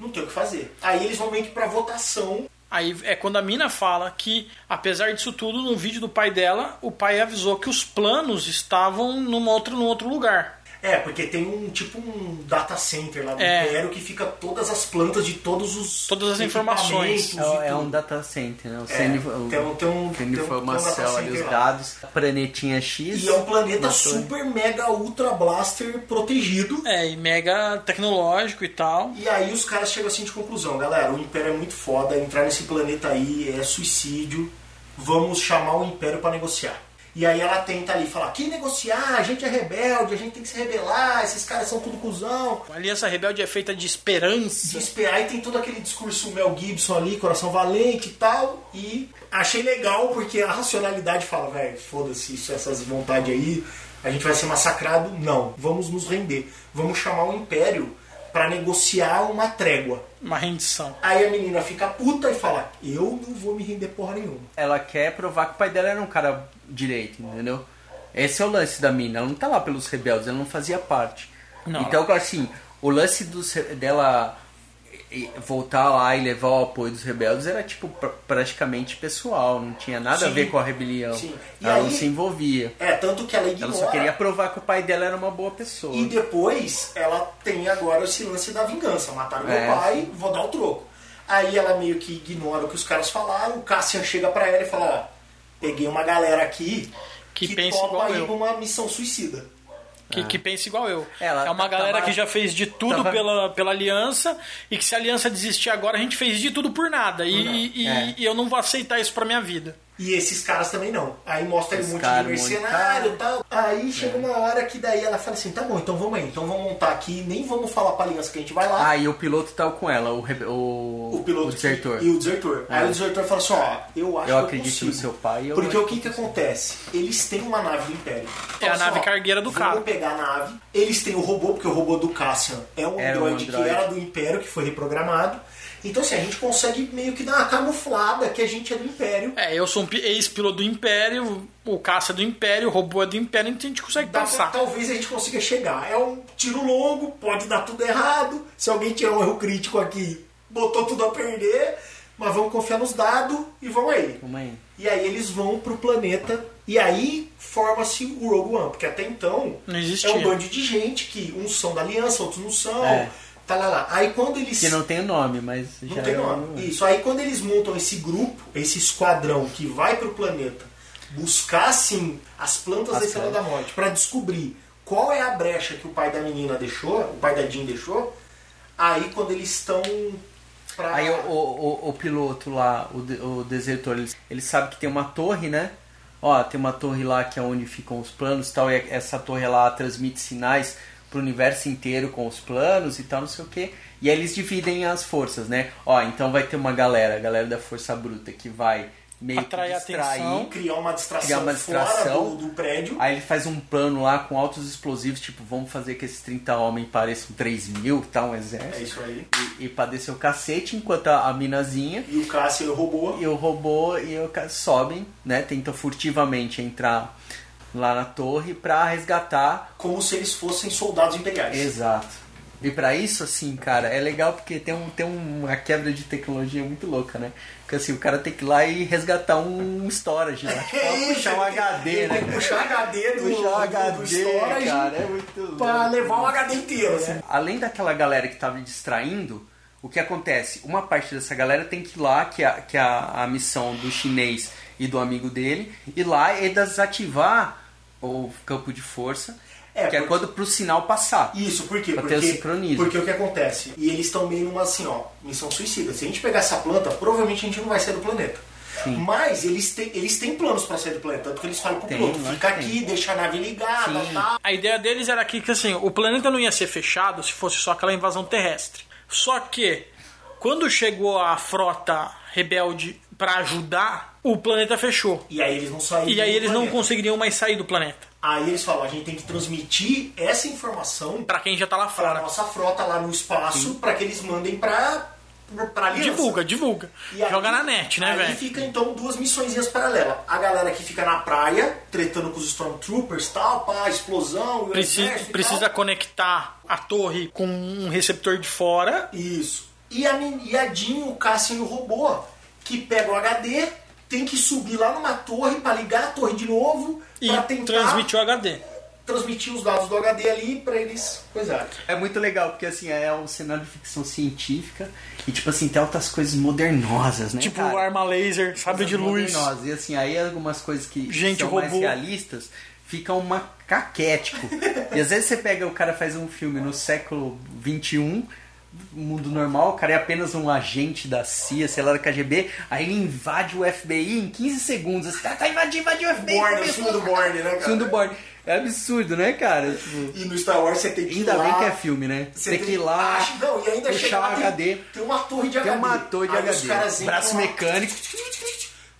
não tem o que fazer. Aí eles vão meio que pra votação. Aí é quando a mina fala que, apesar disso tudo, no vídeo do pai dela, o pai avisou que os planos estavam numa outra, num outro lugar. É, porque tem um tipo um data center lá do É. Império que fica todas as plantas de todos os Todas as informações. e É, é um tudo. data center, né? O É, CN, tem um- o- tem um- tem um- tem tem um informação data ali, os dados. Planetinha X. E é um planeta torre. super mega ultra blaster protegido. É, e mega tecnológico e tal. E aí os caras chegam assim de conclusão, galera, o Império é muito foda, entrar nesse planeta aí é suicídio, vamos chamar o Império pra negociar. E aí ela tenta ali falar, que negociar? A gente é rebelde, a gente tem que se rebelar, esses caras são tudo cuzão. A Aliança Rebelde é feita de esperança. Desesperar, aí tem todo aquele discurso Mel Gibson ali, coração valente e tal. E achei legal porque a racionalidade fala, velho, foda-se isso, essas vontades aí, a gente vai ser massacrado. Não, vamos nos render. Vamos chamar o Império pra negociar uma trégua. Uma rendição. Aí a menina fica puta e fala, eu não vou me render porra nenhuma. Ela quer provar que o pai dela era um cara direito, entendeu? Esse é o lance da mina. Ela não tá lá pelos rebeldes, ela não fazia parte. Não. Então, assim, o lance dos, dela voltar lá e levar o apoio dos rebeldes era, tipo, pr- praticamente pessoal. Não tinha nada a Sim. ver com a rebelião. Sim. E Ela não aí- se envolvia. É, tanto que ela ignora. Ela só queria provar que o pai dela era uma boa pessoa. E depois ela tem agora esse lance da vingança. Mataram É. meu pai, vou dar o troco. Aí ela meio que ignora o que os caras falaram. O Cassian chega pra ela e fala: Ó, peguei uma galera aqui Que que, pensa topa ir eu." pra uma missão suicida. Que, que pensa igual eu. Ela é uma tava- galera que já fez de tudo tava- pela, pela aliança e que se a aliança desistir agora, a gente fez de tudo por nada. E, e- É. e eu não vou aceitar isso pra minha vida. E esses caras também não. Aí mostra aí um monte de mercenário e tal. Aí chega uma hora que daí ela fala assim: tá bom, então vamos aí. Então vamos montar aqui. Nem vamos falar pra aliança que a gente vai lá. Ah, e o piloto tá com ela, o, rebe- o, o piloto o desertor. e o desertor. É. Aí o desertor fala assim, ó, eu acho Eu que acredito consigo. no seu pai, eu Porque o que que acontece? Eles têm uma nave do Império. É a Fala nave ó, cargueira do vamos cara. pegar a nave. Eles têm o robô, porque o robô do Cassian é um Era um androide que era do Império, que foi reprogramado. Então assim, a gente consegue meio que dar uma camuflada que a gente é do Império. É, eu sou um pi- ex-piloto do Império, o caça é do Império, o robô é do Império, então a gente consegue Dá pra- passar. talvez a gente consiga chegar. É um tiro longo, pode dar tudo errado. Se alguém tiver um erro crítico aqui, botou tudo a perder. Mas vamos confiar nos dados e vamos aí. Vamos aí. E aí eles vão pro planeta e aí forma-se o Rogue One, porque até então é um bando de gente que uns são da aliança, outros não são. É. Tá lá. Aí quando eles Que não tem o nome, mas não já tem é nome. Isso. Aí quando eles montam esse grupo, esse esquadrão que vai pro planeta buscar assim as plantas As da Estrela da. Morte pra descobrir qual é a brecha que o pai da menina deixou, o pai da Jean deixou. Aí quando eles estão pra Aí o, o, o- piloto lá, o, o desertor, ele, ele sabe que tem uma torre, né? Ó, tem uma torre lá que é onde ficam os planos e tal, e essa torre lá transmite sinais pro universo inteiro com os planos e tal, não sei o que. E aí eles dividem as forças, né? Ó, então vai ter uma galera, a galera da Força Bruta, que vai meio Atrair que distrair. atenção. criar uma distração, Criar uma distração. fora do, do prédio. Aí ele faz um plano lá com altos explosivos, tipo, vamos fazer que esses 30 homens pareçam 3 mil, tá? Um exército. É isso aí. E, e pra descer o cacete, enquanto a, a minazinha E o Cassian e o robô. e o robô e o ca- sobem, né? Tentam furtivamente entrar lá na torre pra resgatar. Como se eles fossem soldados imperiais. Exato. E pra isso, assim, cara, é legal porque tem, um, tem uma quebra de tecnologia muito louca, né? Porque assim, o cara tem que ir lá e resgatar um storage lá. Tipo, É isso, puxar um HD, né? Tem que puxar HD do, Puxar do- HD, do storage cara, é muito pra levar o HD inteiro, né? Além daquela galera que tava distraindo, o que acontece? Uma parte dessa galera tem que ir lá, que é, a- que é a, a missão do chinês e do amigo dele, ir lá e desativar o campo de força, É, que é porque- quando pro sinal passar. Isso, por quê? Pra ter Porque, o sincronismo. porque o que acontece? E eles estão meio numa assim, ó, missão suicida. Se a gente pegar essa planta, provavelmente a gente não vai sair do planeta. Sim. Mas eles têm, eles têm planos pra sair do planeta. Tanto que eles falam pro Tem, piloto, fica aqui, tem. deixa a nave ligada, Sim. tá? A ideia deles era que, que assim, o planeta não ia ser fechado se fosse só aquela invasão terrestre. Só que, quando chegou a frota rebelde pra ajudar, o planeta fechou. E aí eles não saíram E aí eles não planeta. conseguiriam mais sair do planeta. Aí eles falam, a gente tem que transmitir essa informação Pra quem já tá lá pra fora. nossa frota lá no espaço, pra que eles mandem pra pra aliança. Divulga, divulga. E aí- Joga na net, né, aí velho? fica então duas missõezinhas paralelas. A galera que fica na praia, tretando com os Stormtroopers tal, pá, explosão, Preci- precisa conectar a torre com um receptor de fora. Isso. E a, e a Jean, o Cassian e o robô, que pega o HD, tem que subir lá numa torre pra ligar a torre de novo, E pra tentar transmitir o HD. transmitir os dados do HD ali pra eles coisarem. É muito legal, porque assim, é um cenário de ficção científica e tipo assim, tem outras coisas modernosas, né? Tipo cara? arma laser, sabre de luz. modernosas. E assim, aí algumas coisas que Gente, são mais robô. realistas ficam uma caquético. e às vezes você pega, o cara faz um filme no século XXI, mundo normal, o cara é apenas um agente da CIA, sei lá, da KGB, aí ele invade o FBI em 15 segundos. Esse cara tá invadindo, invadiu o FBI. Borne, o filme do Borne, né, cara? Filme do Borne. É absurdo, né, cara? Tipo, E no Star Wars você tem que ir ainda bem que é filme, né? você Tem que ir lá, Ah, não, e ainda puxar o lá, tem- HD. Tem, uma torre de Tem HD. uma torre de Aí HD. caras Braço mecânico.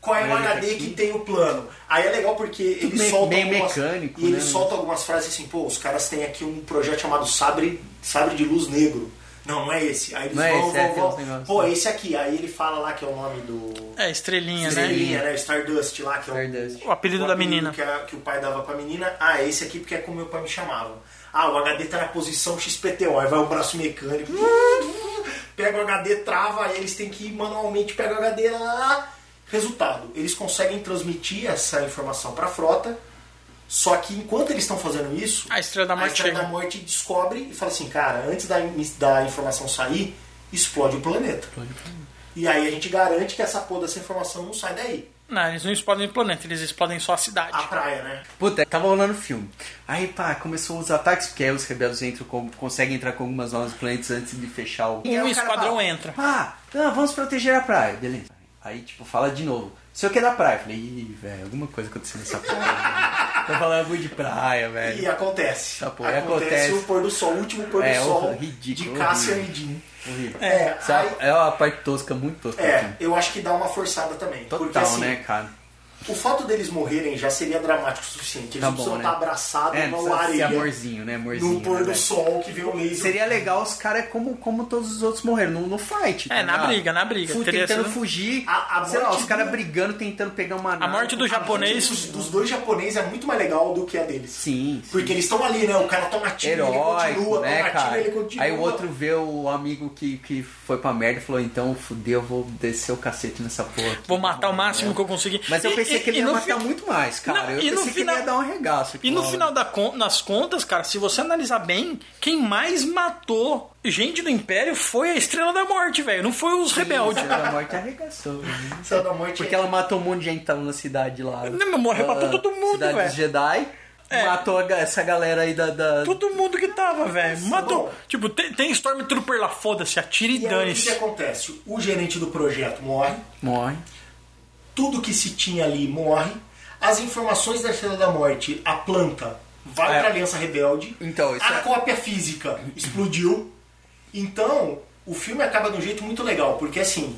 Qual é o HD aqui. que tem o plano? Aí é legal porque ele meio- solta meio algumas, mecânico, e ele né? solta algumas frases assim, pô, os caras têm aqui um projeto chamado Sabre, Sabre de Luz Negro. Não, não é esse. Aí eles Não é vão, esse, é, vão, tem vão. uns negócios. Pô, esse aqui. Aí ele fala lá que é o nome do É, estrelinha, né? Estrelinha, né? Stardust lá, que é Stardust. o, O apelido da menina. Que, a- que o pai dava pra menina. Ah, esse aqui porque é como meu pai me chamava. Ah, o HD tá na posição XPTO. Aí vai o braço mecânico. Pega o HD, trava, aí eles têm que ir manualmente pegar o HD lá. Resultado, eles conseguem transmitir essa informação pra frota. Só que enquanto eles estão fazendo isso, A Estrela da a Morte Estrela da. Morte descobre e fala assim, cara, antes da, da informação sair, explode o planeta. E aí a gente garante que essa porra dessa informação não sai daí. Não, eles não explodem o planeta, eles explodem só a cidade. A praia, né? Puta, tava rolando filme. Aí, pá, começou os ataques, porque aí os rebeldes entram, com- conseguem entrar com algumas novas planetas antes de fechar o. Um E cara esquadrão fala, entra. Ah, não, vamos proteger a praia. Beleza. Aí, tipo, fala de novo. Sei o que é da praia. Eu Falei, ih, velho, alguma coisa aconteceu nessa praia. Tô falando muito de praia, E velho. acontece. Tá, pô, e acontece, acontece. o pôr do sol, o último pôr É, do sol ridículo, de e Jean. Horrível. É, Sabe? aí- É uma parte tosca, muito tosca. é, filme. eu acho que dá uma forçada também. Total, porque assim, né, cara? O fato deles morrerem já seria dramático o suficiente. Eles Tá precisam né? estar abraçados É, numa areia. amorzinho, né? Amorzinho. No pôr né, do sol que vê o laser. Seria legal os caras como, como todos os outros morreram, no, no fight. É, tá na ligado? briga, na briga. Fu- Teria tentando sido- fugir. A- a sei lá, os caras do- brigando, tentando pegar uma nave. morte do A japonês- morte dos, dos dois japoneses é muito mais legal do que a deles. Sim, sim. Porque eles estão ali, né? O cara toma tiro, ele continua, né, toma cara? tiro, ele continua. Aí o outro vê o amigo que, que foi pra merda e falou: então fudeu, eu vou descer o cacete nessa porra. aqui." Vou matar o máximo que eu conseguir. Mas eu E- pensei e- que ele ia matar fi- muito mais, cara. Não, eu e no pensei que final- ele ia dar um arregaço. E no final da con- nas contas, cara, se você analisar bem, quem mais matou gente do Império foi a Estrela da Morte, velho. Não foi os rebeldes. A morte arregaçou. né? Estrela da Morte Porque ela matou um monte de gente que tava na cidade lá. Não, mas morreu pra Ah, todo mundo, Cidade velho. dos Jedi. É. Matou essa galera aí da. da- Todo mundo que tava, velho. Matou. bom. Tipo, tem, tem Stormtrooper lá, foda-se, atira e, E aí, o que, dane-se. que acontece? O gerente do projeto morre, Morre. Tudo que se tinha ali morre, as informações da Estrela da Morte, a planta vai É. pra Aliança Rebelde, Então, a é- cópia física explodiu. Então, o filme acaba de um jeito muito legal, porque assim,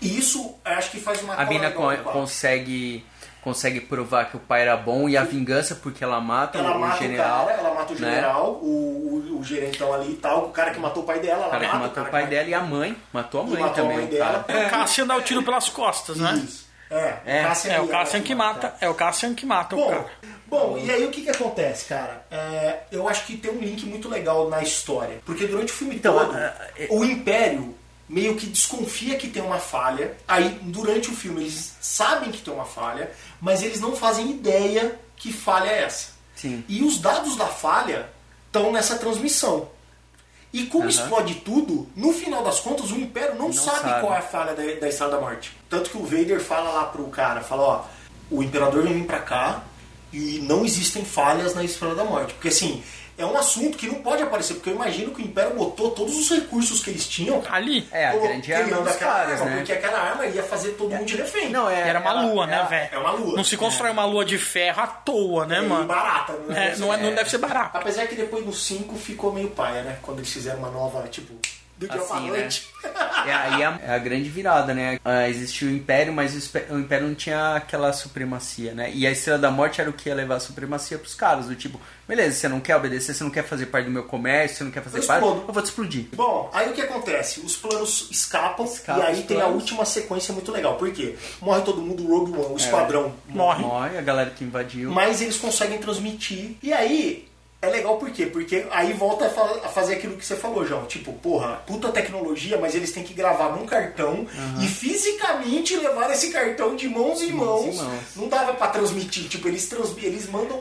isso acho que faz uma A mina consegue consegue provar que o pai era bom e a vingança porque ela mata Ela o mata general. o cara, ela mata o né? general, o, o, o gerentão ali e tal, o cara que matou o pai dela, ela O cara que mata matou o cara pai que- dela e a mãe. Matou a mãe matou a também, mãe o dela. cara. O Cassian dá o tiro pelas costas, né? Isso. É, É, o Cassian É o Cassian que mata. É o Cassian que mata o Bom, cara. bom, e aí o que, que acontece, cara? É, eu acho que tem um link muito legal na história. Porque durante o filme Então, todo, a- a- o Império meio que desconfia que tem uma falha. Aí, durante o filme, eles sabem que tem uma falha, mas eles não fazem ideia que falha é essa. Sim. E os dados da falha estão nessa transmissão. E como Aham. explode tudo, no final das contas, o Império não, Não sabe, sabe. qual é a falha da, da Estrela da Morte. Tanto que o Vader fala lá pro cara, fala, ó, o Imperador vem vir pra cá e não existem falhas na Estrela da Morte. Porque assim, é um assunto que não pode aparecer, porque eu imagino que o Império botou todos os recursos que eles tinham, Ali. É, a grande arma dos aquela caras, arma, né? porque aquela arma ia fazer todo mundo de refém. Não, é. Era uma ela- lua, né, ela- velho? é uma lua. Não se constrói uma lua de ferro à toa, né, É, mano? barata. Não, É, não, é- não deve ser barato. Apesar que depois no 5 ficou meio paia, né? Quando eles fizeram uma nova, tipo, do pra Assim, né? noite. É, aí a, é a grande virada, né? Ah, existiu o Império, mas o, o Império não tinha aquela supremacia, né? E a Estrela da Morte era o que ia levar a supremacia pros caras, do tipo, beleza, você não quer obedecer, você não quer fazer parte do meu comércio, você não quer fazer Eu parte, explodo. eu vou te explodir. Bom, aí o que acontece? Os planos escapam Escapa e aí tem a última sequência muito legal. Por quê? Morre todo mundo, o Rogue One, o esquadrão Morre. Morre a galera que invadiu. mas eles conseguem transmitir. E aí, é legal por quê? Porque aí volta a, fa- a fazer aquilo que você falou, João. Tipo, porra, puta tecnologia, mas eles têm que gravar num cartão e fisicamente levar esse cartão de mãos em Mãos mãos. Não dava pra transmitir. Tipo, eles, transmi eles mandam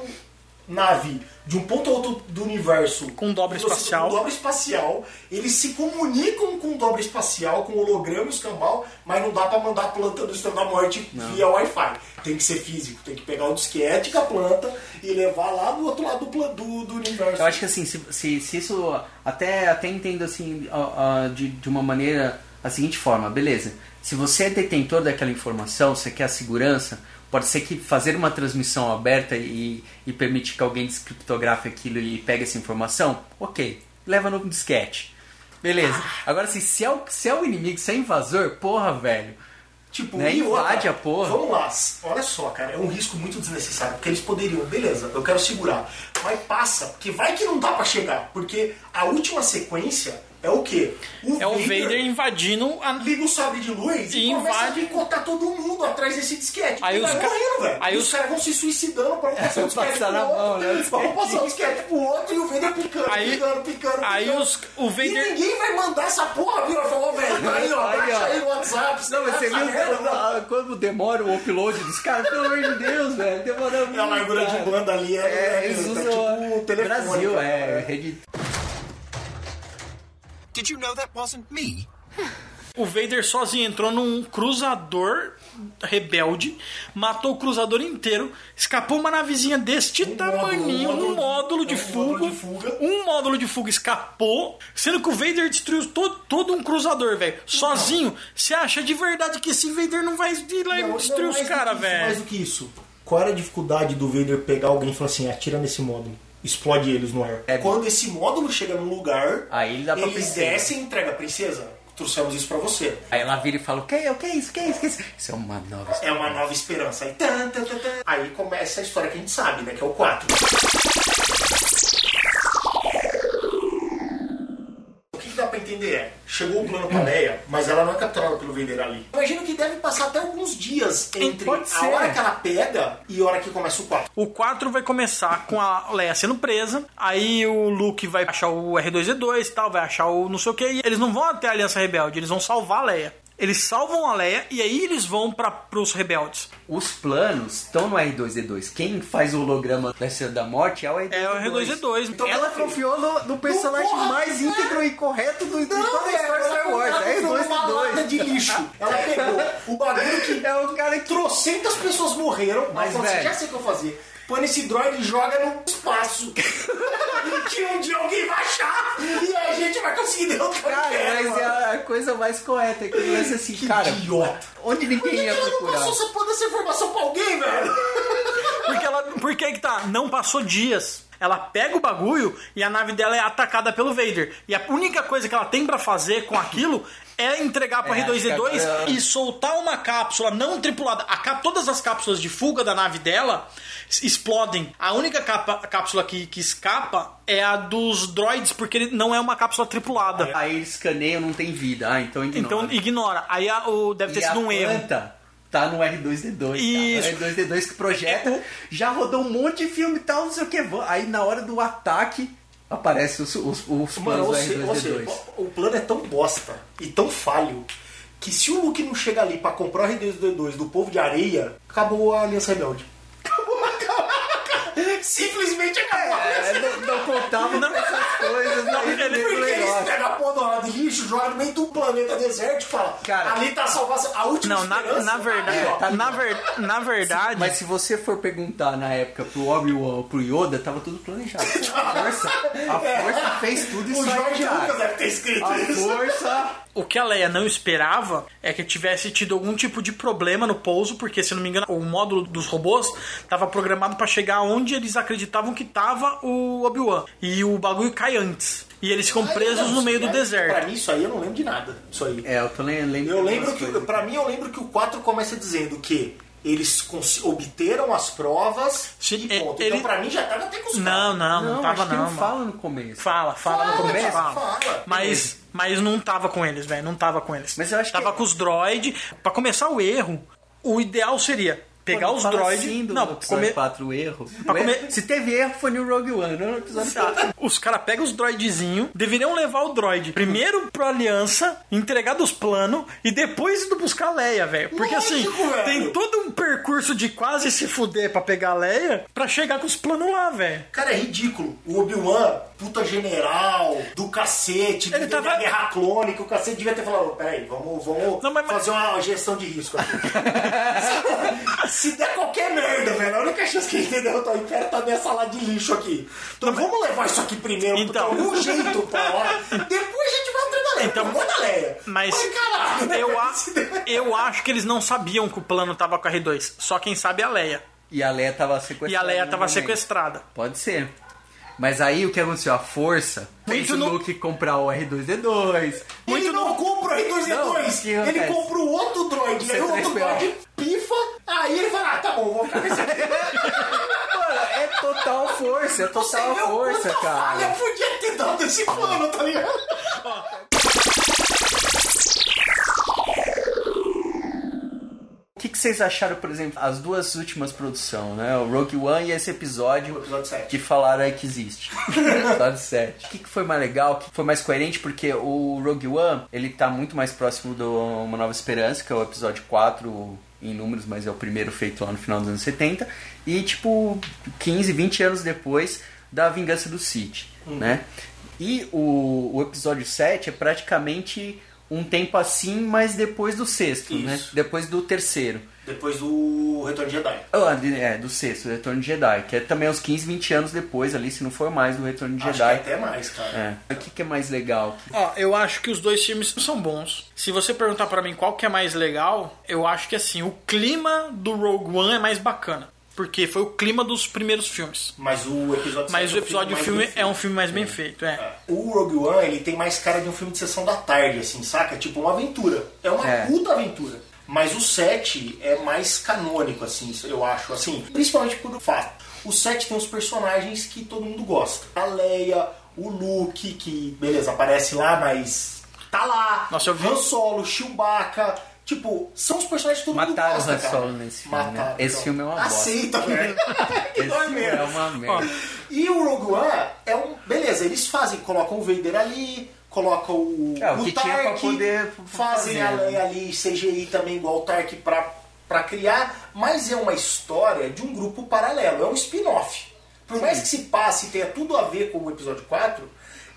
nave de um ponto a outro do universo Com dobra espacial. Com dobra espacial. Eles se comunicam com dobra espacial, com holograma e escambau, mas não dá pra mandar a planta do Estrela da Morte via Wi-Fi. Tem que ser físico, tem que pegar o disquete com a planta e levar lá do outro lado do, do, do universo. Eu acho que assim, se, se, se isso. Até, até entendo assim, de, de uma maneira. A seguinte forma, beleza. Se você é detentor daquela informação, você quer a segurança, pode ser que fazer uma transmissão aberta e, e permitir que alguém descriptografe aquilo e pegue essa informação, ok. Leva no disquete. Beleza. Agora, assim, se é, o, se é o inimigo, se é invasor, porra, velho. Tipo, Né? Invade a porra. Vamos lá, olha só, cara, é um risco muito desnecessário, porque eles poderiam, beleza, eu quero segurar, mas passa, porque vai que não dá pra chegar, porque a última sequência é o quê? É o Vader invadindo a. liga o sabre de luz e, E começa invade. a picotar todo mundo atrás desse disquete. Aí e os vai ca- morrendo, velho. aí os, os- caras vão se suicidando pra não passar o disquete Passar pro outro. mão, né, o passar o disquete pro outro e o Vader picando, Aí- picando, picando, aí picando. os- o Vader- E ninguém vai mandar essa porra, viu? Falou, velho, tá aí, ó, Aí, baixa ó. aí no WhatsApp. Não, mas você essa viu quando, demora o upload dos caras? Pelo amor de Deus, velho. Demora muito. É a largura de banda ali, é, É, é, eles tá usam tipo o telefone. Brasil, é, rede Did you know that wasn't me? O Vader sozinho entrou num cruzador rebelde, matou o cruzador inteiro, escapou uma navezinha deste Um tamaninho, módulo- um módulo de um fuga, módulo de fuga. um módulo de fuga escapou, sendo que o Vader destruiu todo, todo um cruzador, velho. Sozinho, você acha de verdade que esse Vader não vai ir lá Não, e destruir não, os caras, isso, Mais velho? do que isso. Qual era a dificuldade do Vader pegar alguém e falar assim, atira nesse módulo, explode eles no ar? É. Quando esse módulo chega num lugar, Aí dá pra eles princesa. descem e entregam a princesa. Trouxemos isso pra você. Aí ela vira e fala: O que, o que é isso? O que é isso? O que é isso? Isso é uma nova É uma nova esperança. Aí, tan, tan, tan, tan. Aí começa a história que a gente sabe, né? Que é o 4. Entender é, chegou o plano pra Leia, mas ela não é capturada pelo Vader ali. Imagino que deve passar até alguns dias entre a hora que ela pega e a hora que começa o 4. O 4 vai começar com a Leia sendo presa, aí o Luke vai achar o R2D2 e tal, vai achar o não sei o que, e eles não vão até a Aliança Rebelde, eles vão salvar a Leia. Eles salvam a Leia e aí eles vão para pros rebeldes. Os planos estão no R2D2. Quem faz o holograma da Estrela da Morte é o R2D2. É o R2D2. Então, Ela confiou no, no personagem Porra, mais é. íntegro e correto do, de toda a velho, história Star Wars. É enfiou uma lata R2D2. de lixo. Ela pegou o bagulho que É o cara que. trocentas pessoas morreram, mas Mas, assim, já sei o que eu fazer. Põe nesse droid e joga no espaço. que um dia alguém vai achar e a gente vai conseguir derrotar Cara, mas é mano. a coisa mais correta. Que ele pensa assim, Que cara, idiota. onde Por que, ninguém que ia ela não procurar? passou essa porra dessa informação pra alguém, velho? Porque ela. Por que que tá? Não passou dias. Ela pega o bagulho e a nave dela é atacada pelo Vader. E a única coisa que ela tem pra fazer com aquilo é entregar pro É, acho que R2D2 agora- e soltar uma cápsula não tripulada. A todas as cápsulas de fuga da nave dela explodem. A única capa- cápsula que, que escapa é a dos droids, porque não é uma cápsula tripulada. Aí eles escaneiam, não tem vida. Ah, então ignora. Então ignora. Aí a- o, deve ter E sido um erro. planta tá no R2D2. Isso. O R2D2 que projeta. Já rodou um monte de filme e tal, não sei o que. Aí na hora do ataque aparece os, os, os Mano, planos seja, ou seja, R2D2. o plano é tão bosta e tão falho que se o Luke não chega ali pra comprar o R2D2 do povo de areia, acabou a Aliança Rebelde. Acabou, acabou, acabou. Simplesmente acabou. a Aliança É, não, não essas coisas aí no ele- do Porque eles pegam a porra do lado de lixo, jogam no meio do planeta desértico e falam: Cara, ali tá a salvação. A última Não, na, na tá verdade, ó. tá na, ver, na verdade, Mas se você for perguntar na época pro Obi-Wan ou pro Yoda, tava tudo planejado. A força, a força fez tudo isso O aí, Jorge. Lucas deve ter escrito A isso. força O que a Leia não esperava é que tivesse tido algum tipo de problema no pouso, porque, se não me engano, o módulo dos robôs estava programado para chegar onde eles acreditavam que estava o Obi-Wan. E o bagulho cai antes. E eles ficam presos no meio do Pra deserto. mim, isso aí eu não lembro de nada. Isso aí. É, eu tô lem- lembrando. Eu lembro que, coisas. pra mim, eu lembro que o 4 começa dizendo que eles obteram as provas Sim, e ponto. ele- Então, pra mim, já tava até com os Não, não, não, Não, tava acho que não, fala no começo. Fala, fala no Fala, começo. fala. Fala. Mas, mas não tava com eles, velho. Não tava com eles. Mas eu acho que- Tava com os droids. Pra começar o erro, o ideal seria pegar Pô, os droids. assim do não, episódio comer. 4 o erro. Comer- Se teve erro, foi no Rogue One, não no episódio 4. Os caras pegam os droidzinhos, deveriam levar o droid primeiro pra aliança, entregar dos planos e depois indo buscar a Leia, velho. Porque assim, Lógico, velho. tem todo um percurso de quase se fuder pra pegar a Leia pra chegar com os planos lá, velho. Cara, é ridículo. O Obi-Wan, puta general, do cacete, Ele do tava- da guerra clônica, o cacete devia ter falado, peraí, vamos, vamos Não, mas- mas- fazer uma gestão de risco aqui. Se der qualquer merda, velho, a única chance que a gente derrotar o Império tá nessa lá de lixo aqui. Então vamos levar isso aqui primeiro, Então. de algum jeito pra lá. Depois a gente vai atrás da Leia. Então, Então, da Leia. Mas Ai, caralho, né? eu, a- eu acho que eles não sabiam que o plano tava com a R2. Só quem sabe é a Leia. E a Leia tava sequestrada. E a Leia no tava sequestrada. Pode ser. Mas aí o que aconteceu? A força fez Muito o no- Luke comprar o R2D2. ele não compra o R2D2, Não, o que ele compra o outro droid, e aí o outro C3PO. droid pifa, aí ele fala, ah, tá bom, vou ficar com esse aqui. Mano, é total força, é Você total viu força, quanta cara. falha podia ter dado esse plano, tá ligado? O que, que vocês acharam, por exemplo, as duas últimas produções, né? O Rogue One e esse episódio, episódio que falaram aí que existe. episódio 7. O que, que foi mais legal? O que foi mais coerente? Porque o Rogue One, ele tá muito mais próximo do Uma Nova Esperança, que é o episódio 4 em números, mas é o primeiro feito lá no final dos anos 70. E, tipo, 15, 20 anos depois da Vingança do Sith, né? E o, o episódio 7 é praticamente um tempo assim, mas depois do sexto, né? Isso. Depois do terceiro. Depois do Retorno de Jedi. Ah, de- é, do sexto, do Retorno de Jedi, que é também uns 15, 20 anos depois ali, se não for mais, do Retorno de Acho que Jedi. até mais, cara. É. O que, que é mais legal? Ó, eu acho que os dois filmes são bons. Se você perguntar pra mim qual que é mais legal, eu acho que assim, o clima do Rogue One é mais bacana. Porque foi o clima dos primeiros filmes. Mas o episódio Mas o episódio do mais filme bem é um filme mais bem feito, é. O Rogue One, ele tem mais cara de um filme de sessão da tarde, assim, saca? Tipo uma aventura. É uma É. puta aventura. Mas o 7 é mais canônico, assim, eu acho. Assim, principalmente por fato. O 7 tem os personagens que todo mundo gosta. A Leia, o Luke, que, beleza, aparece lá, mas tá lá. Nossa, eu vi- Han Solo, Chewbacca. Tipo, são os personagens que todo Mataram mundo o gosta, Han cara. Solo nesse filme, né? Mataram, Esse então. filme é uma bosta. Aceita, velho. Que Esse filme é uma merda. E o Rogue One é um. Beleza, eles fazem, colocam o Vader ali, colocam o. É, o pra Tark, poder Fazem fazer, a né? Ali, CGI também, igual o Tark, pra, pra criar, mas é uma história de um grupo paralelo, é um spin-off. Por mais que se passe e tenha tudo a ver com o episódio 4,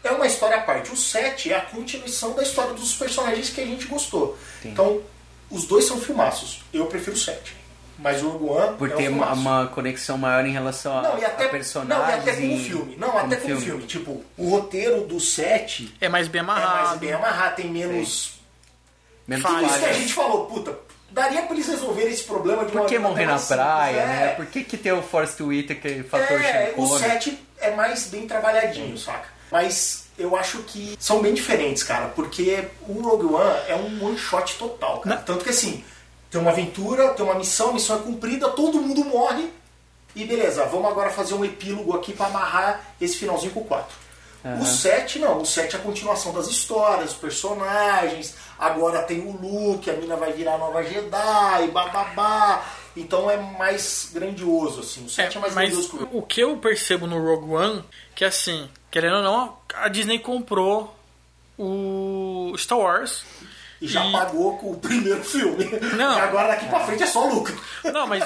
é uma história à parte. O 7 é a continuação da história dos personagens que a gente gostou. Então, os dois são filmaços. Eu prefiro o 7. Mas o Rogue One. Por é um ter uma, uma conexão maior em relação a, Não, e até, a personagens. não, e até com o filme. Não, até com o filme. Tipo, o roteiro do 7 É mais bem é mais amarrado. bem amarrado, tem menos. Menos Tudo isso que a gente falou, puta, daria pra eles resolverem esse problema de uma Por que morrer na mais praia, né? é. Por que, que tem o Force Whitaker fator É, Sean o Connery? 7 é mais bem trabalhadinho, saca? Mas eu acho que são bem diferentes, cara, porque o Rogue One é um one shot total, cara. Tanto que assim, tem uma aventura, tem uma missão, a missão é cumprida, todo mundo morre. E beleza, vamos agora fazer um epílogo aqui pra amarrar esse finalzinho com o 4. O 7 não, o 7 é a continuação das histórias, os personagens, agora tem o Luke, a mina vai virar a nova Jedi, bababá. Então é mais grandioso, assim. O 7 é, mais mas grandioso que o o que eu percebo no Rogue One, que assim, querendo ou não, a Disney comprou o Star Wars. E já E- pagou com o primeiro filme. Não. E agora daqui pra frente é só lucro. Não, mas,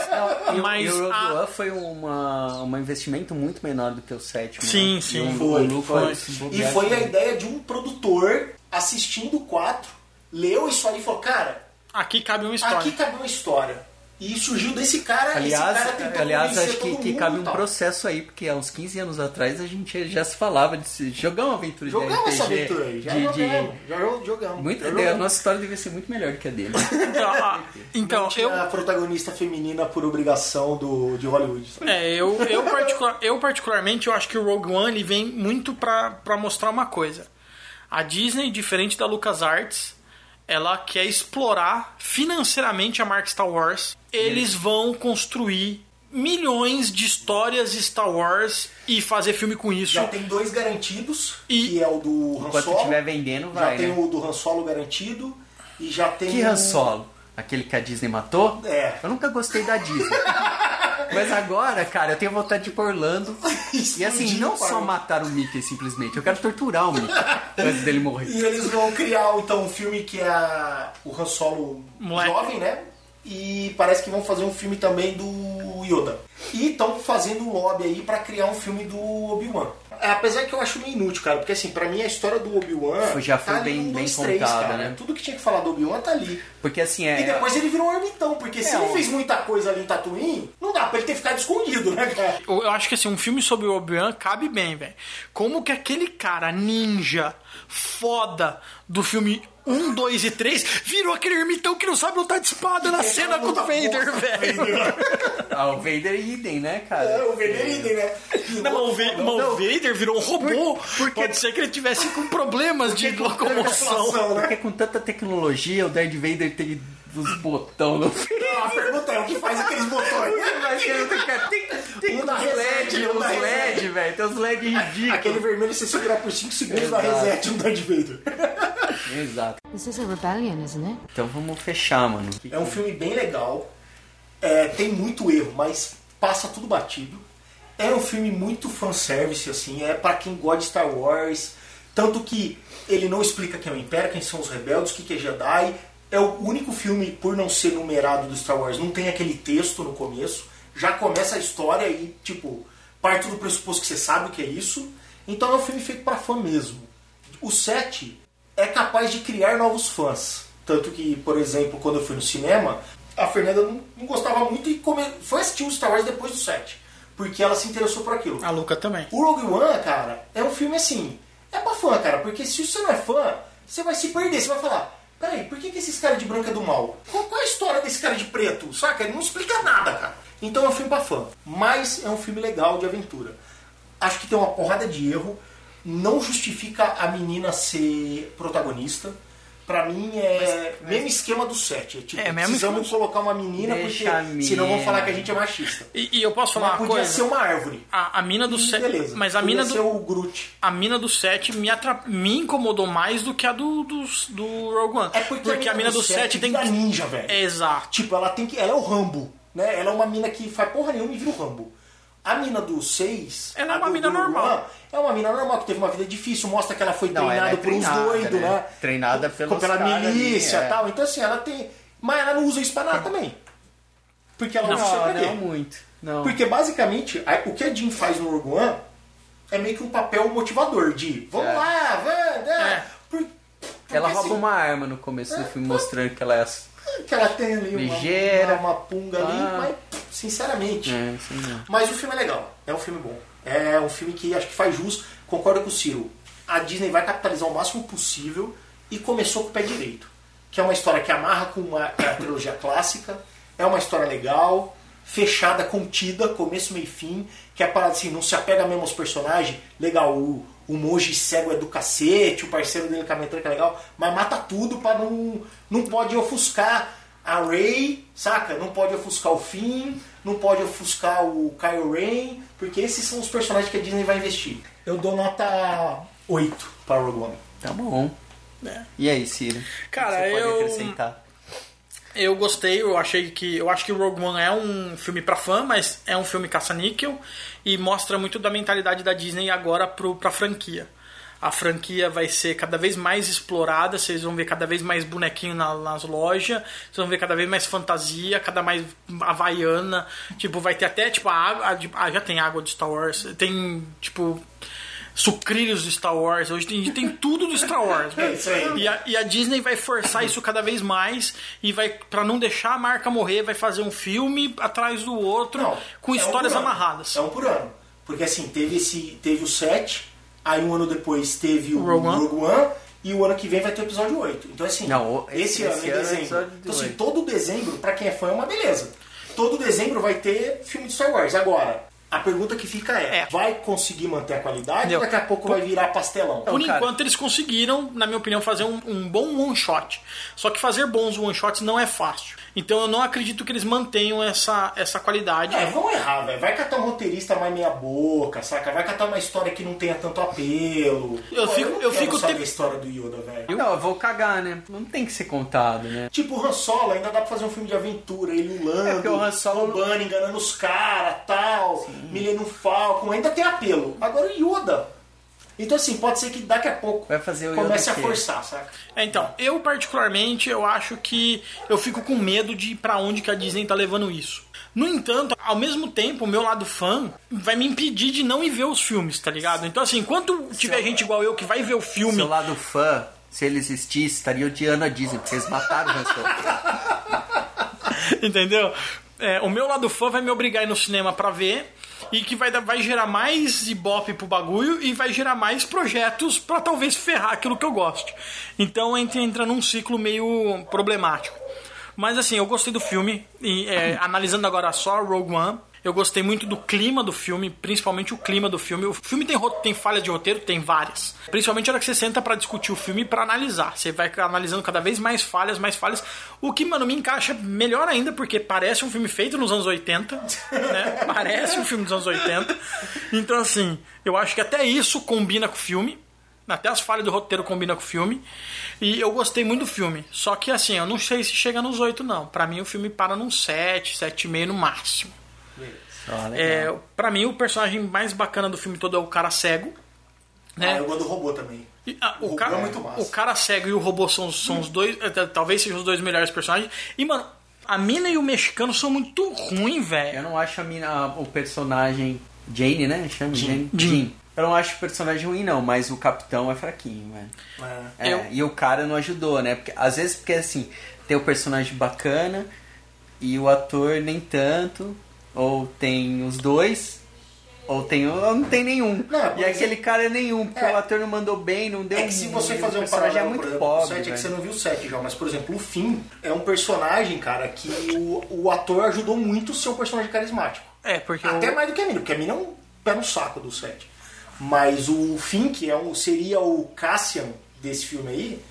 E o- mas e o Rogue a- One foi uma, um investimento muito menor do que o sétimo. Sim, né? sim. E Foi, o foi. E foi a ideia de um produtor assistindo o 4, leu isso aí e falou, cara, aqui cabe uma história. aqui cabe uma história. E surgiu desse cara, Aliás, esse cara aliás acho que, todo que mundo cabe um tal. processo aí, porque há uns 15 anos atrás a gente já se falava de se jogar uma aventura de Jogamos RPG. essa aventura aí, já de, jogamos, de... já jo- jogamos. Muito, já a jogamos. nossa história devia ser muito melhor do que a dele. Então, ah, então Não tinha eu, a protagonista feminina por obrigação do, de Hollywood. sabe? É, eu, eu, particular- eu particularmente eu acho que o Rogue One ele vem muito pra, pra mostrar uma coisa. A Disney, diferente da LucasArts, ela quer explorar financeiramente a marca Star Wars. Eles vão construir milhões de histórias Star Wars e fazer filme com isso. Já tem dois garantidos, E- que é o do Han Enquanto Solo. estiver vendendo, já vai, tem né? o do Han Solo garantido. E já tem Que. Han Solo? Aquele que a Disney matou? É. Eu nunca gostei da Disney. Mas agora, cara, eu tenho vontade de ir pra Orlando. E assim, não só matar o Mickey simplesmente, eu quero torturar o Mickey antes dele morrer. E eles vão criar então um filme que é a- o Han Solo Moleque. jovem, né? E parece que vão fazer um filme também do Yoda. E estão fazendo um lobby aí pra criar um filme do Obi-Wan. É, Apesar que eu acho meio inútil, cara, porque assim, pra mim a história do Obi-Wan Já foi tá bem- bem dois, três, contada, cara. né? Tudo que tinha que falar do Obi-Wan tá ali. Porque assim, é. E depois ele virou um ermitão, porque se É, ele um- fez muita coisa ali em Tatooine, não dá pra ele ter ficado escondido, né, cara? Eu eu acho que assim, um filme sobre o Obi-Wan cabe bem, velho. Como que aquele cara ninja foda do filme 1, 2 e 3 virou aquele ermitão que não sabe lutar de espada na cena com o Vader, velho. Ah, o Vader e idem, né, cara? É, o Vader idem, né? Não, mas o, Va- mas o Vader virou um robô. Pode ser que ele tivesse com problemas de locomoção. Né? Porque com tanta tecnologia, o Darth Vader tem os botões no. Não, a pergunta é o que faz aqueles botões? Não tem Um da uns reset, LED, um uns da LED, velho. Tem uns LED ridículos. Aquele vermelho você segurar por 5 segundos da Exato. reset no Darth Vader. Exato. This is a rebellion, isn't it? Então vamos fechar, mano. É um filme bem legal. É, tem muito erro, mas passa tudo batido. É um filme muito fanservice, assim. É pra quem gosta de Star Wars. Tanto que ele não explica quem é o Império, quem são os rebeldes, o que que é Jedi. É o único filme, por não ser numerado do Star Wars, não tem aquele texto no começo. Já começa a história e, tipo, parte do pressuposto que você sabe o que é isso. Então é um filme feito pra fã mesmo. O 7 é capaz de criar novos fãs. Tanto que, por exemplo, quando eu fui no cinema, a Fernanda não, não gostava muito e come... foi assistir o Star Wars depois do 7. Porque ela se interessou por aquilo. A Luca também. O Rogue One, cara, é um filme assim. É pra fã, cara, porque se você não é fã, você vai se perder. Você vai falar: peraí, por que, que esses caras de branco é do mal? Qual, qual é a história desse cara de preto? Saca? Ele não explica nada, cara. Então é um filme pra fã. Mas é um filme legal de aventura. Acho que tem uma porrada de erro. Não justifica a menina ser protagonista. Pra mim é mesmo esquema do 7. É, tipo, É, mesmo precisamos esquema- colocar uma menina Deixa a porque senão vão falar que a gente é machista. E, e eu posso falar Mas uma podia coisa? ser uma árvore. A, a mina do E 7. beleza. Mas a Podia mina ser do. o Groot. A mina do 7 me, atra... me incomodou mais do que a do, do, do Rogue One. É porque, a mina do 7 tem vira que. ninja, velho. Exato. Tipo, ela tem que. Ela é o Rambo, né? Ela é uma mina que faz porra nenhuma e vira o Rambo. A mina do 6. Ela é a uma do- mina do normal. É uma mina normal que teve uma vida difícil, mostra que ela foi Não, treinada ela é por uns treinada, doidos, né? né? Treinada pelos pela milícia e é. tal. Então assim, ela tem. Mas ela não usa isso pra nada também. Porque ela não, usa Não, pra não muito. Não. Porque basicamente, o que a Jean faz no Rogue One é meio que um papel motivador de vamos É. lá, vamos, né? É. Por- Ela porque, rouba assim, uma arma no começo do filme, mostrando que ela é. que ela tem ali uma- Ligeira. uma, uma punga ali, Ah. mas sinceramente. É. Mas o filme é legal, é um filme bom. É um filme que acho que faz jus, concordo com o Ciro. A Disney vai capitalizar o máximo possível e começou com o pé direito. Que é uma história que amarra com a, a trilogia clássica, é uma história legal, fechada, contida, começo, meio e fim, que é a parada assim, não se apega mesmo aos personagens, legal, o, o monge cego é do cacete, o parceiro dele com a metranca é legal, mas mata tudo pra não. Não pode ofuscar a Rey, saca? Não pode ofuscar o Finn, não pode ofuscar o Kylo Ren, porque esses são os personagens que a Disney vai investir. Eu dou nota 8 para Rogue One. Tá bom. É. E aí, Ciro? Cara, o você eu- pode acrescentar? Eu gostei, eu achei que. Eu acho que Rogue One é um filme pra fã, mas é um filme caça-níquel e mostra muito da mentalidade da Disney agora pro, pra franquia. A franquia vai ser cada vez mais explorada, vocês vão ver cada vez mais bonequinho na- nas lojas, vocês vão ver cada vez mais fantasia, cada mais havaiana. Tipo, vai ter até, tipo, a água. a de- Ah, já tem água de Star Wars. Tem, tipo. sucrilhos do Star Wars. Hoje tem, tem tudo do Star Wars. É. E a, e a Disney vai forçar isso cada vez mais e vai, para não deixar a marca morrer, vai fazer um filme atrás do outro Não, com é um histórias ano. amarradas. É um por ano. Porque assim, teve esse. Teve o 7, aí um ano depois teve o Rogue One. Rogue One, e o ano que vem vai ter o episódio 8. Então assim, Não, esse, esse- ano em ano é dezembro. episódio Então assim, 8. todo dezembro, pra quem é fã, é uma beleza. Todo dezembro vai ter filme de Star Wars. Agora, a pergunta que fica é: É. vai conseguir manter a qualidade Entendeu? ou daqui a pouco vai virar pastelão? Por cara. enquanto eles conseguiram, na minha opinião, fazer um, um bom one shot. Só que fazer bons one shots não é fácil. Então eu não acredito que eles mantenham essa, essa qualidade. É, vão errar, velho. Vai catar um roteirista mais meia boca, saca? Vai catar uma história que não tenha tanto apelo. Eu Pô, fico- não eu quero fico saber te- a história do Yoda, velho. Não, eu vou cagar, né? Não tem que ser contado, né? Tipo o Han Solo, ainda dá pra fazer um filme de aventura, ele É, ulando, porque o Han Solo- roubando, enganando os caras, tal, Millennium Falcon, ainda tem apelo. Agora o Yoda. Então assim, pode ser que daqui a pouco Vai fazer o Yoda comece a forçar, saca? É, então, eu particularmente, eu acho que eu fico com medo de pra onde que a Disney tá levando isso. No entanto, ao mesmo tempo, o meu lado fã vai me impedir de não ir ver os filmes, tá ligado? Então, assim, enquanto tiver gente igual eu que vai ver o filme, Seu lado fã, se ele existisse, estaria odiando a Disney, porque eles mataram o entendeu? É, o meu lado fã vai me obrigar a ir no cinema pra ver e que vai, vai gerar mais ibope pro bagulho e vai gerar mais projetos pra talvez ferrar aquilo que eu gosto. Então entra, entra num ciclo meio problemático. Mas assim, eu gostei do filme e é, analisando agora só Rogue One, eu gostei muito do clima do filme, principalmente o clima do filme. O filme tem, tem falha de roteiro? Tem várias. Principalmente a hora que você senta pra discutir o filme e pra analisar. Você vai analisando cada vez mais falhas, mais falhas. O que, mano, me encaixa melhor ainda, porque parece um filme feito nos anos 80. Né? Parece um filme dos anos 80. Então, assim, eu acho que até isso combina com o filme. Até as falhas do roteiro combinam com o filme. E eu gostei muito do filme. Só que assim, eu não sei se chega nos 8, não. Pra mim o filme para num 7, 7,5 no máximo. Legal. É, pra mim o personagem mais bacana do filme todo é o cara cego. Ah, Né? eu gosto do robô também. E, ah, o, robô cara, é muito massa. o cara cego e o robô são, são os dois. eh, Talvez sejam os dois melhores personagens. E, mano, a mina e o mexicano são muito ruins, velho. Eu não acho a mina, o personagem Jane, né? Chama Jane. Jean. Eu não acho o personagem ruim, não, mas o capitão é fraquinho, velho. É. É, Eu- E o cara não ajudou, né? Porque, às vezes porque assim, tem o personagem bacana e o ator nem tanto, ou tem os dois, ou tem ou não tem nenhum. Não, e aquele cara é nenhum, porque É. o ator não mandou bem, não deu É que se você o fazer um personagem paralelo, é muito exemplo, pobre. o 7 é que você não viu o 7 já, mas por exemplo, o Finn é um personagem, cara, que o, o ator ajudou muito a ser um personagem carismático. É, porque Até o- mais do que a mina, porque a mina é um pé no saco do 7. Mas o Finn, que é um, seria o Cassian desse filme aí,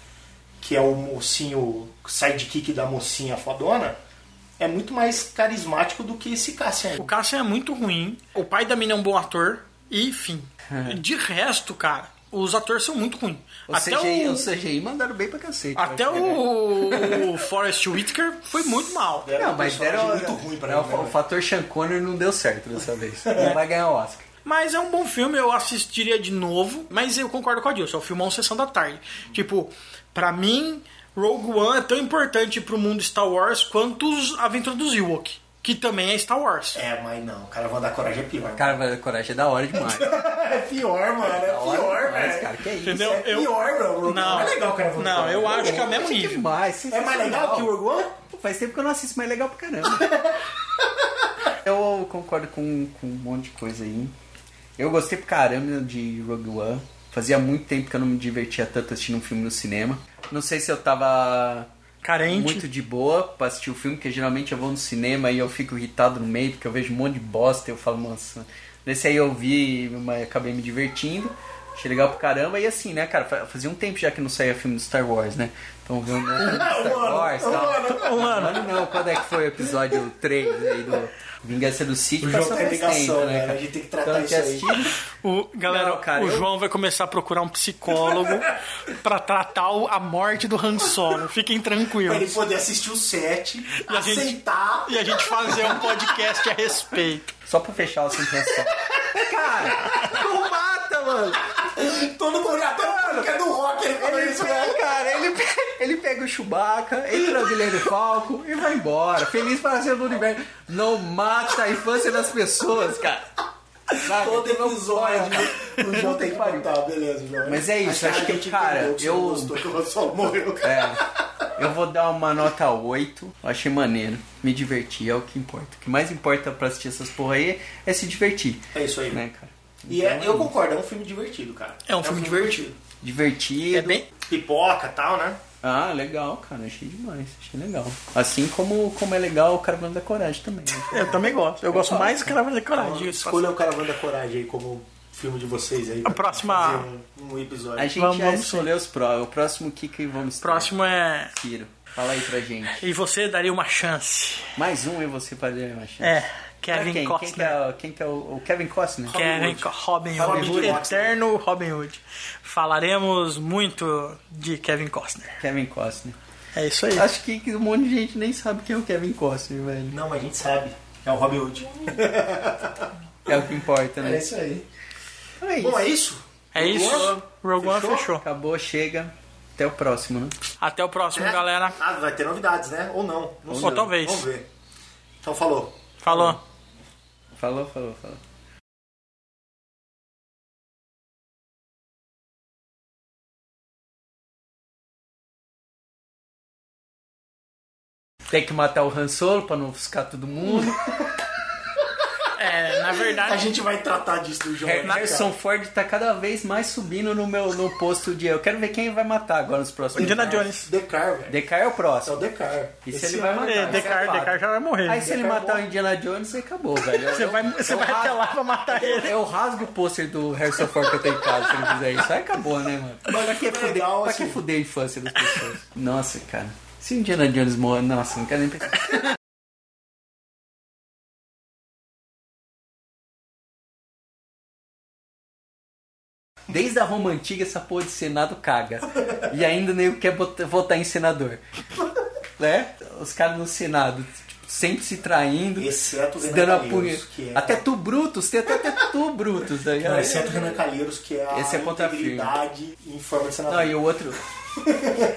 que é o mocinho, sidekick da mocinha fodona, é muito mais carismático do que esse Cassian aí. O Cassian é muito ruim. O pai da mina é um bom ator. E, enfim. De resto, cara, os atores são muito ruins. O Até CGI, o, o CGI mandaram bem pra cacete. até o, o Forrest Whitaker foi muito mal. Não, um mas deram, muito ruim pra é, mim, o, né, fator Sean Connery não deu certo dessa vez. Não vai ganhar o Oscar. Mas é um bom filme, eu assistiria de novo. Mas eu concordo com a Dilson, é o filmão Sessão da Tarde. Tipo, pra mim, Rogue One é tão importante pro mundo Star Wars quanto os Aventuras dos Ewok, que também é Star Wars. É, mas não, o cara vai dar coragem é pior. Cara, vai- coragem é da hora demais. É pior, mano, é pior, demais, velho. cara. Que é isso? Entendeu? É Eu- pior, não. Não, Não. é legal, cara. vou Não, eu acho que é o mesmo Que nível. demais, É mais legal que o Rogue One? Pô, Faz tempo que eu não assisto, mas é legal pra caramba. eu concordo com, com um monte de coisa aí. Eu gostei pra caramba de Rogue One. Fazia muito tempo que eu não me divertia tanto assistindo um filme no cinema. Não sei se eu tava Carente. muito de boa pra assistir o filme, porque geralmente eu vou no cinema e eu fico irritado no meio, porque eu vejo um monte de bosta e eu falo, nossa. Nesse aí eu vi, mas acabei me divertindo. Achei legal pra caramba. E assim, né, cara, fa- fazia um tempo já que não saía filme do Star Wars, né? Então vendo um filme do Star Um ano, Wars um tal. Um ano não, quando é que foi o episódio 3 aí do Vingança do Sith? O João Passou tem ligação, tempo, né? cara? A gente tem que tratar Então, isso aí. O, galera, Não, cara, o eu- João vai começar a procurar um psicólogo pra tratar o- a morte do Han Solo. Fiquem Pra ele tranquilos. poder assistir o 7, E a gente- aceitar. E a gente fazer um podcast a respeito. Só pra fechar o assunto só. Cara, não mata, mano. Todo mundo que é do rock, ele falou Ele isso, pega, né? cara, ele pega, ele pega o Chewbacca, entra no Guilherme Falco e vai embora. Feliz para ser do universo. Não mata a infância das pessoas, cara. Sabe? Todo episódio o João tem que pariu. contar, beleza, João. Mas é isso, acho a que, gente cara, que eu- gostou que o Solo morreu. É, eu vou dar uma nota 8. Achei maneiro. Me diverti, é o que importa. O que mais importa pra assistir essas porra aí é se divertir. É isso aí. Né, cara? E é, eu concordo, é um filme divertido, cara. É um filme divertido. Divertido. É bem. Pipoca e tal, né? Ah, legal, cara. Achei demais. Achei legal. Assim como, como é legal o Caravana da Coragem também. né? Eu também gosto. Eu gosto mais do Caravana da Coragem. Escolha o Caravana da Coragem aí como filme de vocês aí. A próxima- Um, um episódio. A gente Vamos- já escolheu os pró. O próximo que que vamos ter? Próximo é. Ciro. Fala aí pra gente. E você daria uma chance. Mais um e você faria uma chance. É, Kevin quem? Quem que Costner. é, o- quem que é o, o Kevin Costner? Kevin Hood. Co- Robin, Robin Hood, Hood. eterno Robin Hood. Falaremos muito de Kevin Costner. Kevin Costner. É isso aí. Acho que, um monte de gente nem sabe quem é o Kevin Costner, velho. Não, mas a gente sabe. É o Robin Hood. É o que importa, né? É isso aí. Então é isso. Bom, é isso? É isso. Rogue Rogue One Fechou? fechou. Acabou, chega. Até o próximo, né? Até o próximo, É? galera. Ah, vai ter novidades, né? Ou não. não Ou sei. talvez. Vamos ver. Então falou. Falou. Falou, falou, falou. Tem que matar o Han Solo pra não ofuscar todo mundo. É, na A verdade. gente vai tratar disso do jogo. Har- Harrison Ford tá cada vez mais subindo no meu no posto de. Eu quero ver quem vai matar agora nos próximos Indiana filmes. Jones. Decar, velho. Decar é o É o próximo. Decar. E se Esse ele vai ano- matar? É, Decar, é. Decar já vai morrer. Aí se ele matar morre. o Indiana Jones, acabou, velho. Você Eu- vai, você eu vai até lá pra matar ele. Eu rasgo o pôster do Harrison Ford que eu tenho em casa se ele fizer isso. Aí acabou, né, mano? Pra que, fuder, legal, pra assim. que fuder a infância das pessoas? Nossa, cara. Se o Indiana Jones morre, nossa, não quero nem pensar. Desde a Roma Antiga, essa porra de Senado caga. E ainda nem quer bot- votar em senador. Né? Os caras no Senado, tipo, sempre se traindo. Exceto o Renan dando a Calheiros, punha. que é- Até tu Brutus, tem até, até tu Brutus. Ligado? Não, exceto o Renan Calheiros, que é a Esse é integridade em forma de senador. Não, e o outro.